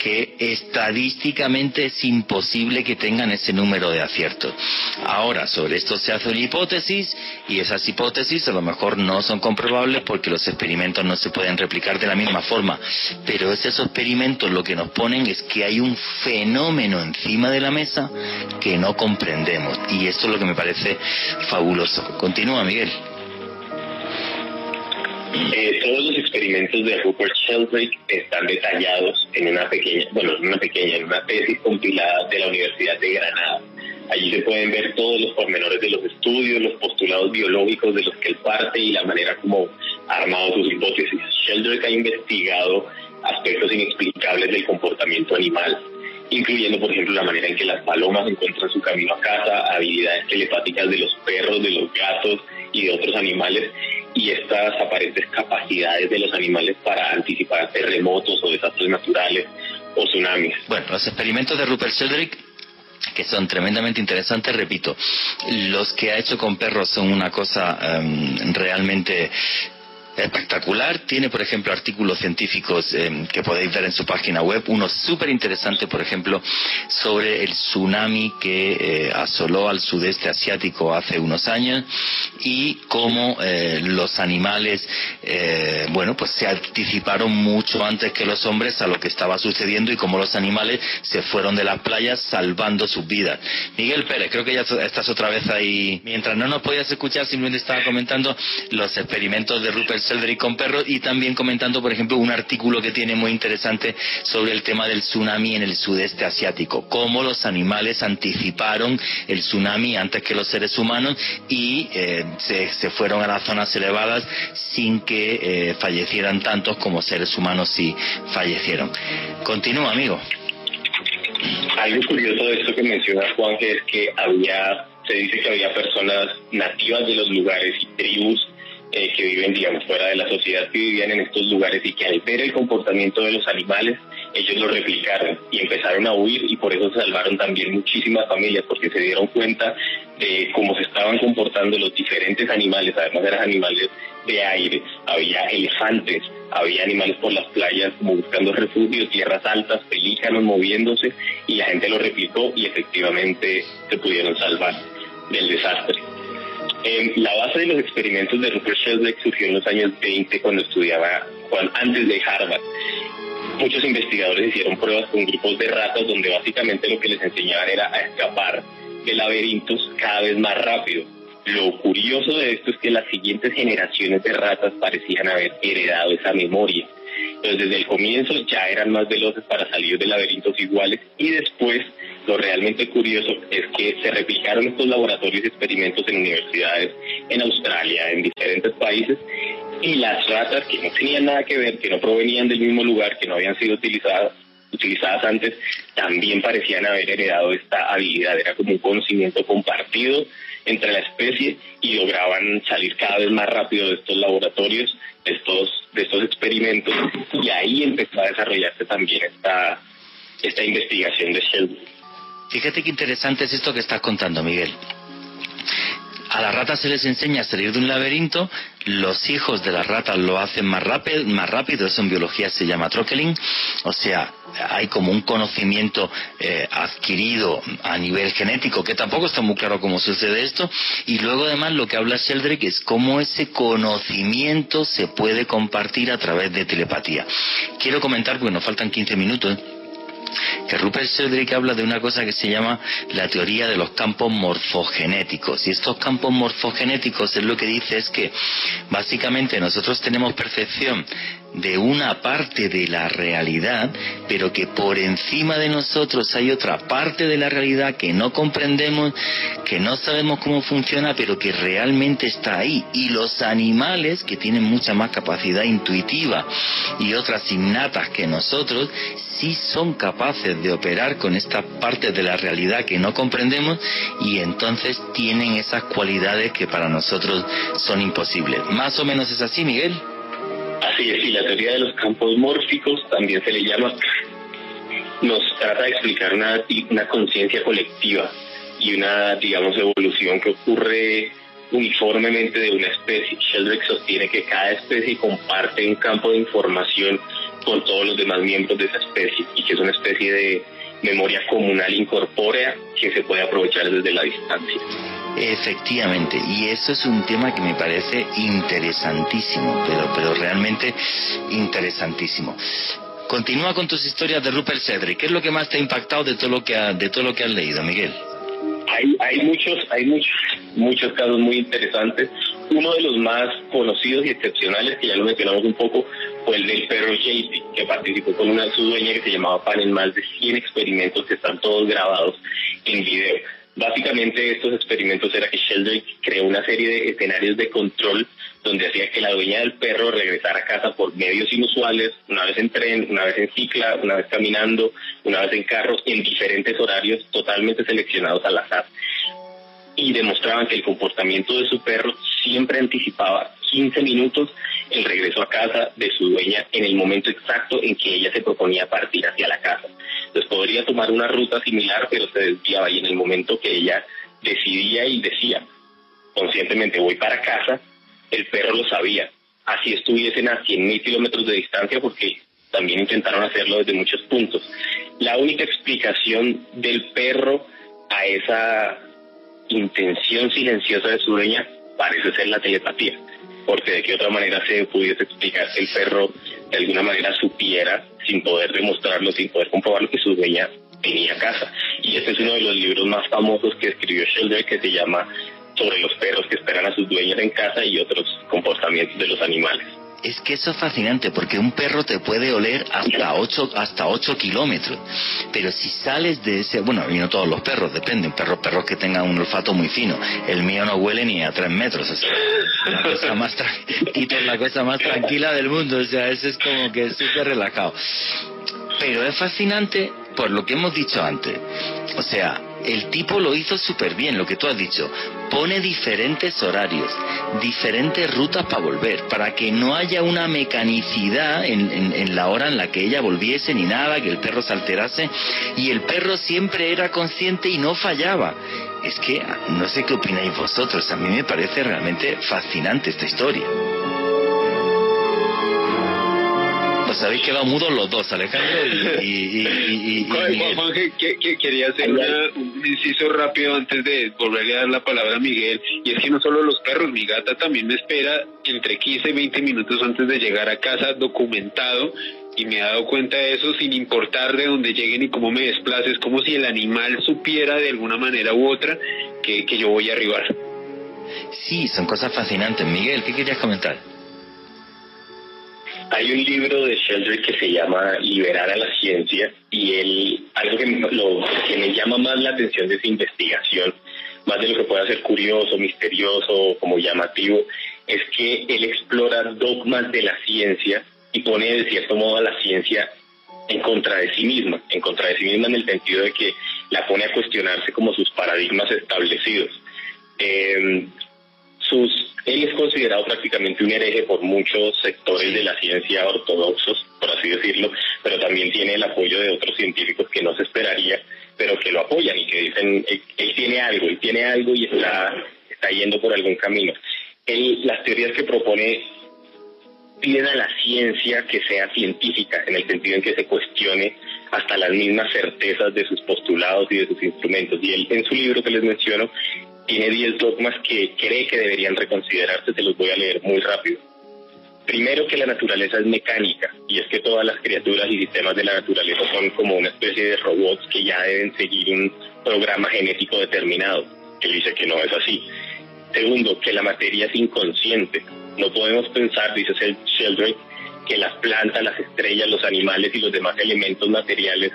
S2: que estadísticamente es imposible que tengan ese número de aciertos. Ahora, sobre esto se hace una hipótesis y esas hipótesis a lo mejor no son comprobables porque los experimentos no se pueden replicar de la misma forma. Pero esos experimentos lo que nos ponen es que hay un fenómeno encima de la mesa que no comprendemos. Y esto es lo que me parece fabuloso. Continúa, Miguel.
S4: Eh, todos los experimentos de Rupert Sheldrake están detallados en una pequeña, bueno, en una pequeña, una tesis compilada de la Universidad de Granada. Allí se pueden ver todos los pormenores de los estudios, los postulados biológicos de los que él parte y la manera como ha armado sus hipótesis. Sheldrake ha investigado aspectos inexplicables del comportamiento animal, incluyendo, por ejemplo, la manera en que las palomas encuentran su camino a casa, habilidades telepáticas de los perros, de los gatos y de otros animales, y estas aparentes capacidades de los animales para anticipar terremotos o desastres naturales o tsunamis.
S2: Bueno, los experimentos de Rupert Sheldrake que son tremendamente interesantes, repito, los que ha hecho con perros son una cosa em, realmente espectacular. Tiene, por ejemplo, artículos científicos eh, que podéis ver en su página web. Uno súper interesante, por ejemplo, sobre el tsunami que eh, asoló al sudeste asiático hace unos años y cómo eh, los animales, bueno, pues se anticiparon mucho antes que los hombres a lo que estaba sucediendo y cómo los animales se fueron de las playas salvando sus vidas. Miguel Pérez, creo que ya estás otra vez ahí. Mientras no nos podías escuchar, simplemente estaba comentando los experimentos de Rupert Cedric con perros y también comentando, por ejemplo, un artículo que tiene muy interesante sobre el tema del tsunami en el sudeste asiático, cómo los animales anticiparon el tsunami antes que los seres humanos y eh, se, fueron a las zonas elevadas sin que eh, fallecieran tantos como seres humanos si fallecieron. Continúa, amigo.
S4: Algo curioso de esto que menciona Juan, que es que había, se dice que había personas nativas de los lugares y tribus eh, que viven, digamos, fuera de la sociedad, que vivían en estos lugares y que al ver el comportamiento de los animales, ellos lo replicaron y empezaron a huir y por eso se salvaron también muchísimas familias, porque se dieron cuenta de cómo se estaban comportando los diferentes animales, además eran animales de aire, había elefantes, había animales por las playas como buscando refugio, tierras altas, pelícanos moviéndose y la gente lo replicó y efectivamente se pudieron salvar del desastre la base de los experimentos de Rupert Sheldrake surgió en los años 20 cuando estudiaba, antes de Harvard. Muchos investigadores hicieron pruebas con grupos de ratas donde básicamente lo que les enseñaban era a escapar de laberintos cada vez más rápido. Lo curioso de esto es que las siguientes generaciones de ratas parecían haber heredado esa memoria. Entonces desde el comienzo ya eran más veloces para salir de laberintos iguales y después lo realmente curioso es que se replicaron estos laboratorios y experimentos en universidades en Australia, en diferentes países, y las ratas que no tenían nada que ver, que no provenían del mismo lugar, que no habían sido utilizadas, utilizadas antes, también parecían haber heredado esta habilidad. Era como un conocimiento compartido entre la especie y lograban salir cada vez más rápido de estos laboratorios, de estos, de estos experimentos, y ahí empezó a desarrollarse también esta, esta investigación de Sheldon.
S2: Fíjate qué interesante es esto que estás contando, Miguel. A las ratas se les enseña a salir de un laberinto, los hijos de las ratas lo hacen más rápido, más rápido eso en biología se llama trockeling, o sea, hay como un conocimiento eh, adquirido a nivel genético, que tampoco está muy claro cómo sucede esto, y luego además lo que habla Sheldrake es cómo ese conocimiento se puede compartir a través de telepatía. Quiero comentar, porque nos faltan 15 minutos, que Rupert Sheldrake habla de una cosa que se llama la teoría de los campos morfogenéticos. Y estos campos morfogenéticos es lo que dice es que básicamente nosotros tenemos percepción de una parte de la realidad, pero que por encima de nosotros hay otra parte de la realidad que no comprendemos, que no sabemos cómo funciona, pero que realmente está ahí. Y los animales, que tienen mucha más capacidad intuitiva y otras innatas que nosotros, sí son capaces de operar con esta parte de la realidad que no comprendemos y entonces tienen esas cualidades que para nosotros son imposibles. Más o menos es así, Miguel.
S4: Así es, y la teoría de los campos mórficos también se le llama, nos trata de explicar una, conciencia colectiva y una, digamos, evolución que ocurre uniformemente de una especie. Sheldrake sostiene que cada especie comparte un campo de información con todos los demás miembros de esa especie y que es una especie de memoria comunal incorpórea que se puede aprovechar desde la distancia.
S2: Efectivamente, y eso es un tema que me parece interesantísimo, pero, pero realmente interesantísimo. Continúa con tus historias de Rupert Cedric. ¿Qué es lo que más te ha impactado de todo lo que de todo lo que has leído, Miguel?
S4: Hay, hay muchos, hay muchos, muchos casos muy interesantes. Uno de los más conocidos y excepcionales, que ya lo mencionamos un poco, fue el del perro JP, que participó con una su dueña que se llamaba Pan en más de 100 experimentos que están todos grabados en video. Básicamente estos experimentos era que Sheldrake creó una serie de escenarios de control donde hacía que la dueña del perro regresara a casa por medios inusuales, una vez en tren, una vez en cicla, una vez caminando, una vez en carro, en diferentes horarios totalmente seleccionados al azar. Y demostraban que el comportamiento de su perro siempre anticipaba 15 minutos el regreso a casa de su dueña en el momento exacto en que ella se proponía partir hacia la casa. Entonces podría tomar una ruta similar, pero se desviaba y en el momento que ella decidía y decía, conscientemente voy para casa, el perro lo sabía. Así estuviesen a 100.000 kilómetros de distancia porque también intentaron hacerlo desde muchos puntos. La única explicación del perro a esa intención silenciosa de su dueña parece ser la telepatía porque de qué otra manera se pudiese explicar que el perro de alguna manera supiera, sin poder demostrarlo, sin poder comprobarlo, que su dueña tenía casa. Y este es uno de los libros más famosos que escribió Sheldrake, que se llama Sobre los perros que esperan a sus dueñas en casa y otros comportamientos de los animales.
S2: Es que eso es fascinante porque un perro te puede oler hasta 8, hasta 8 kilómetros. Pero si sales de ese, bueno, y no todos los perros, depende, perros, perros que tengan un olfato muy fino. El mío no huele ni a 3 metros, o sea, la cosa más, es la cosa más tranquila del mundo, o sea, eso es como que súper relajado. Pero es fascinante por lo que hemos dicho antes. O sea, el tipo lo hizo súper bien, lo que tú has dicho. Pone diferentes horarios, diferentes rutas para volver, para que no haya una mecanicidad en, la hora en la que ella volviese ni nada, que el perro se alterase. Y el perro siempre era consciente y no fallaba. Es que no sé qué opináis vosotros, a mí me parece realmente fascinante esta historia. Os habéis quedado mudos los dos, Alejandro y, y,
S3: Juan, que, quería hacer un inciso rápido antes de volverle a dar la palabra a Miguel, y es que no solo los perros, mi gata también me espera entre 15 y 20 minutos antes de llegar a casa documentado y me ha dado cuenta de eso sin importar de dónde lleguen y cómo me desplace. Es como si el animal supiera de alguna manera u otra que, que yo voy a arribar.
S2: Sí, son cosas fascinantes. Miguel, ¿qué querías comentar?
S4: Hay un libro de Sheldrake que se llama Liberar a la ciencia y él, algo que, lo, que me llama más la atención de su investigación, más de lo que pueda ser curioso, misterioso, como llamativo, es que él explora dogmas de la ciencia y pone de cierto modo a la ciencia en contra de sí misma, en contra de sí misma en el sentido de que la pone a cuestionarse como sus paradigmas establecidos. Eh, sus, él es considerado prácticamente un hereje por muchos sectores de la ciencia ortodoxos, por así decirlo, pero también tiene el apoyo de otros científicos que no se esperaría, pero que lo apoyan y que dicen, él, tiene algo, él tiene algo y está, está yendo por algún camino. Él, las teorías que propone piden a la ciencia que sea científica, en el sentido en que se cuestione hasta las mismas certezas de sus postulados y de sus instrumentos. Y él, en su libro que les menciono, tiene 10 dogmas que cree que deberían reconsiderarse, te los voy a leer muy rápido. Primero que la naturaleza es mecánica, y es que todas las criaturas y sistemas de la naturaleza son como una especie de robots que ya deben seguir un programa genético determinado. Él dice que no es así. Segundo, que la materia es inconsciente. No podemos pensar, dice Sheldrake, que las plantas, las estrellas, los animales y los demás elementos materiales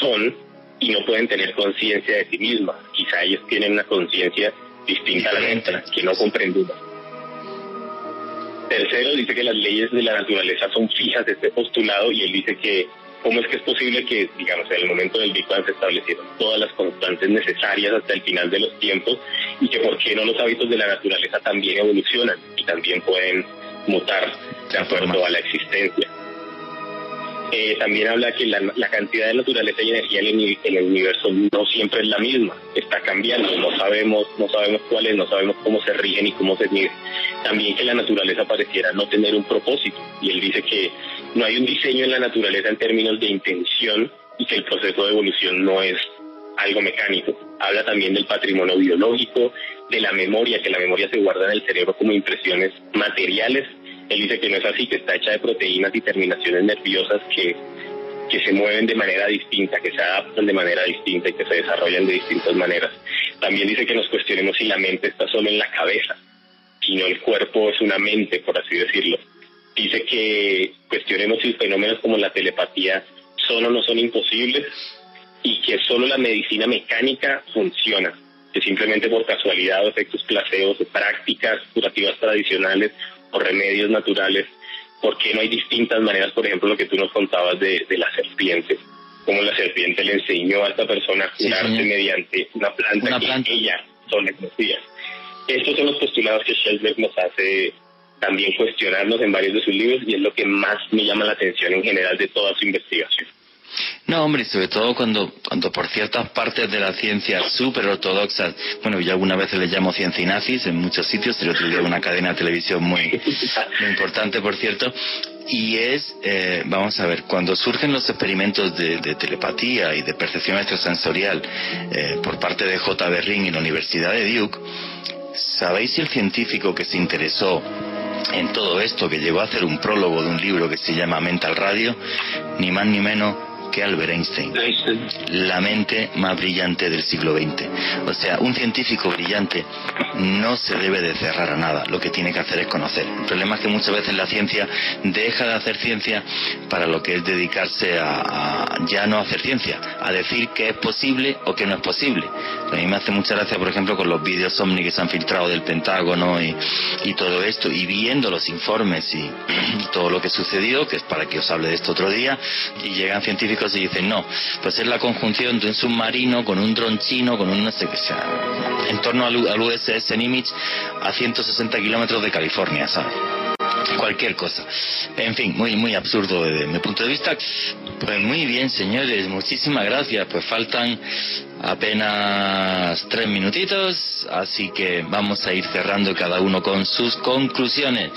S4: son y no pueden tener conciencia de sí mismas. Quizá ellos tienen una conciencia distinta a la nuestra, que no comprendemos. Tercero, dice que las leyes de la naturaleza son fijas de este postulado y él dice que cómo es que es posible que, digamos, en el momento del Big Bang se establecieron todas las constantes necesarias hasta el final de los tiempos y que por qué no los hábitos de la naturaleza también evolucionan y también pueden mutar de acuerdo a la existencia. Eh, también habla que la, cantidad de naturaleza y energía en el, universo no siempre es la misma, está cambiando, no sabemos, no sabemos cuál es, no sabemos cómo se rigen y cómo se mide. También que la naturaleza pareciera no tener un propósito, y él dice que no hay un diseño en la naturaleza en términos de intención y que el proceso de evolución no es algo mecánico. Habla también del patrimonio biológico, de la memoria, que la memoria se guarda en el cerebro como impresiones materiales él dice que no es así, que está hecha de proteínas y terminaciones nerviosas que, que se mueven de manera distinta, que se adaptan de manera distinta y que se desarrollan de distintas maneras. También dice que nos cuestionemos si la mente está solo en la cabeza, si no el cuerpo es una mente, por así decirlo. Dice que cuestionemos si fenómenos como la telepatía son o no son imposibles y que solo la medicina mecánica funciona, que simplemente por casualidad o efectos placebos, prácticas curativas tradicionales o remedios naturales, ¿por qué no hay distintas maneras, por ejemplo, lo que tú nos contabas de, la serpiente? Cómo la serpiente le enseñó a esta persona a curarse mediante una planta que ella solo conocía. Estos son los postulados que Sheldrake nos hace también cuestionarnos en varios de sus libros y es lo que más me llama la atención en general de toda su investigación.
S2: No, hombre, sobre todo cuando, cuando por ciertas partes de la ciencia súper ortodoxas, bueno, yo algunas veces les llamo ciencia nazis en muchos sitios, el otro día una cadena de televisión muy, importante, por cierto, y es, eh, vamos a ver, cuando surgen los experimentos de, telepatía y de percepción extrasensorial eh, por parte de J. Berrin en la Universidad de Duke, ¿sabéis si el científico que se interesó en todo esto, que llegó a hacer un prólogo de un libro que se llama Mental Radio, ni más ni menos que Albert Einstein, la mente más brillante del siglo XX. O sea, un científico brillante no se debe de cerrar a nada, lo que tiene que hacer es conocer. El problema es que muchas veces la ciencia deja de hacer ciencia para lo que es dedicarse a, ya no hacer ciencia, a decir que es posible o que no es posible. A mí me hace mucha gracia, por ejemplo, con los vídeos Omni que se han filtrado del Pentágono y, y todo esto, y viendo los informes y todo lo que sucedió, que es para que os hable de esto otro día, y llegan científicos y dicen, no, pues es la conjunción de un submarino con un dron chino, con un no sé qué sea, en torno al, USS Nimitz a 160 kilómetros de California, ¿sabes? cualquier cosa. En fin, muy muy absurdo desde mi punto de vista. Pues muy bien, señores, muchísimas gracias. Pues faltan apenas tres minutitos, así que vamos a ir cerrando cada uno con sus conclusiones.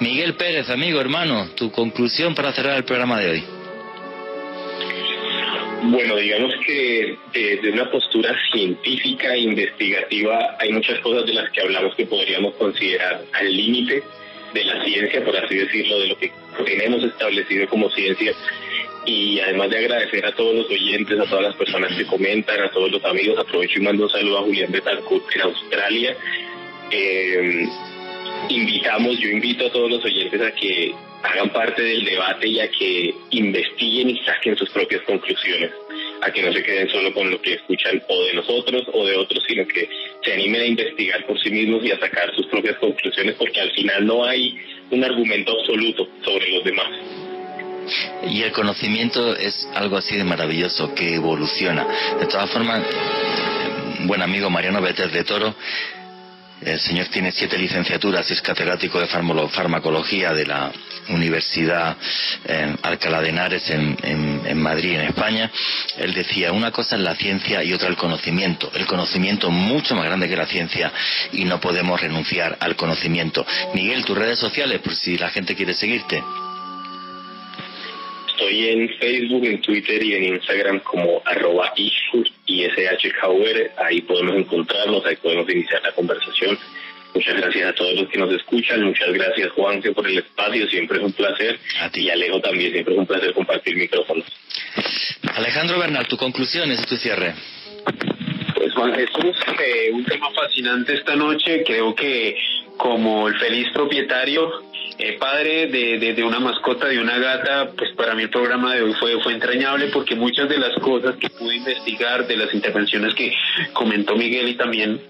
S2: Miguel Pérez, amigo, hermano, tu conclusión para cerrar el programa de hoy.
S4: Bueno, digamos que desde una postura científica e investigativa hay muchas cosas de las que hablamos que podríamos considerar al límite de la ciencia, por así decirlo, de lo que tenemos establecido como ciencia. Y además de agradecer a todos los oyentes, a todas las personas que comentan, a todos los amigos, aprovecho y mando un saludo a Julián Betancourt en Australia. Eh, invitamos, yo invito a todos los oyentes a que hagan parte del debate y a que investiguen y saquen sus propias conclusiones, a que no se queden solo con lo que escuchan o de nosotros o de otros, sino que se animen a investigar por sí mismos y a sacar sus propias conclusiones, porque al final no hay un argumento absoluto sobre los demás.
S2: Y el conocimiento es algo así de maravilloso que evoluciona. De todas formas, buen amigo Mariano Beter de Toro el señor tiene siete licenciaturas, es catedrático de farmacología de la Universidad Alcalá de Henares en, en, Madrid, en España. Él decía, una cosa es la ciencia y otra el conocimiento. El conocimiento mucho más grande que la ciencia y no podemos renunciar al conocimiento. Miguel, tus redes sociales, por si la gente quiere seguirte.
S4: Estoy en Facebook, en Twitter y en Instagram como arroba ISHKUR. Ahí podemos encontrarnos, ahí podemos iniciar la conversación. Muchas gracias a todos los que nos escuchan. Muchas gracias, Juanse, por el espacio. Siempre es un placer. A ti. Y Alejo también. Siempre es un placer compartir micrófonos.
S2: Alejandro Bernal, tu conclusión es tu cierre.
S3: Pues Juan Jesús, eh, un tema fascinante esta noche. Creo que como el feliz propietario eh, padre de, de, una mascota, de una gata, pues para mí el programa de hoy fue, fue entrañable porque muchas de las cosas que pude investigar, de las intervenciones que comentó Miguel y también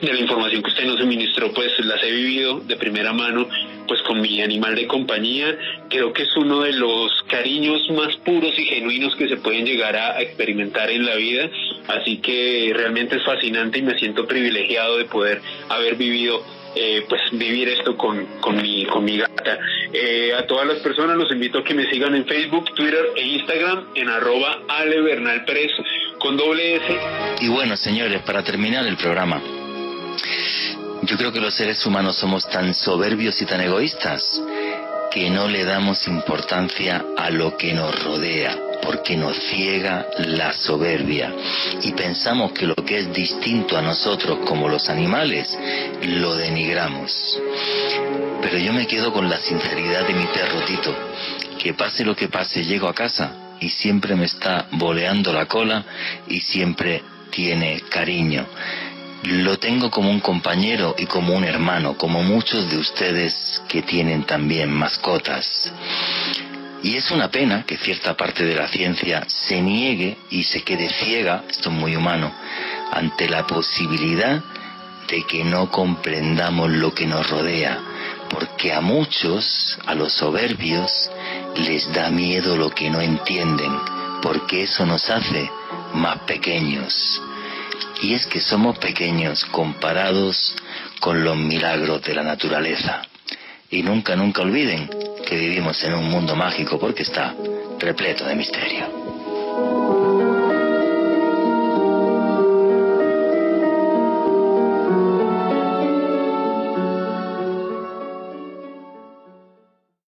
S3: de la información que usted nos suministró, pues las he vivido de primera mano, pues con mi animal de compañía. Creo que es uno de los cariños más puros y genuinos que se pueden llegar a experimentar en la vida. Así que realmente es fascinante y me siento privilegiado de poder haber vivido eh, pues vivir esto con, con, mi, con mi gata. Eh, a todas las personas los invito a que me sigan en Facebook, Twitter e Instagram en arroba Ale con doble S.
S2: Y bueno, señores, para terminar el programa, yo creo que los seres humanos somos tan soberbios y tan egoístas que no le damos importancia a lo que nos rodea porque nos ciega la soberbia y pensamos que lo que es distinto a nosotros como los animales lo denigramos. Pero yo me quedo con la sinceridad de mi perro Tito, que pase lo que pase, llego a casa y siempre me está boleando la cola y siempre tiene cariño. Lo tengo como un compañero y como un hermano, como muchos de ustedes que tienen también mascotas. Y es una pena que cierta parte de la ciencia se niegue y se quede ciega, esto es muy humano, ante la posibilidad de que no comprendamos lo que nos rodea, porque a muchos, a los soberbios, les da miedo lo que no entienden, porque eso nos hace más pequeños. Y es que somos pequeños comparados con los milagros de la naturaleza. Y nunca, nunca olviden que vivimos en un mundo mágico porque está repleto de misterio.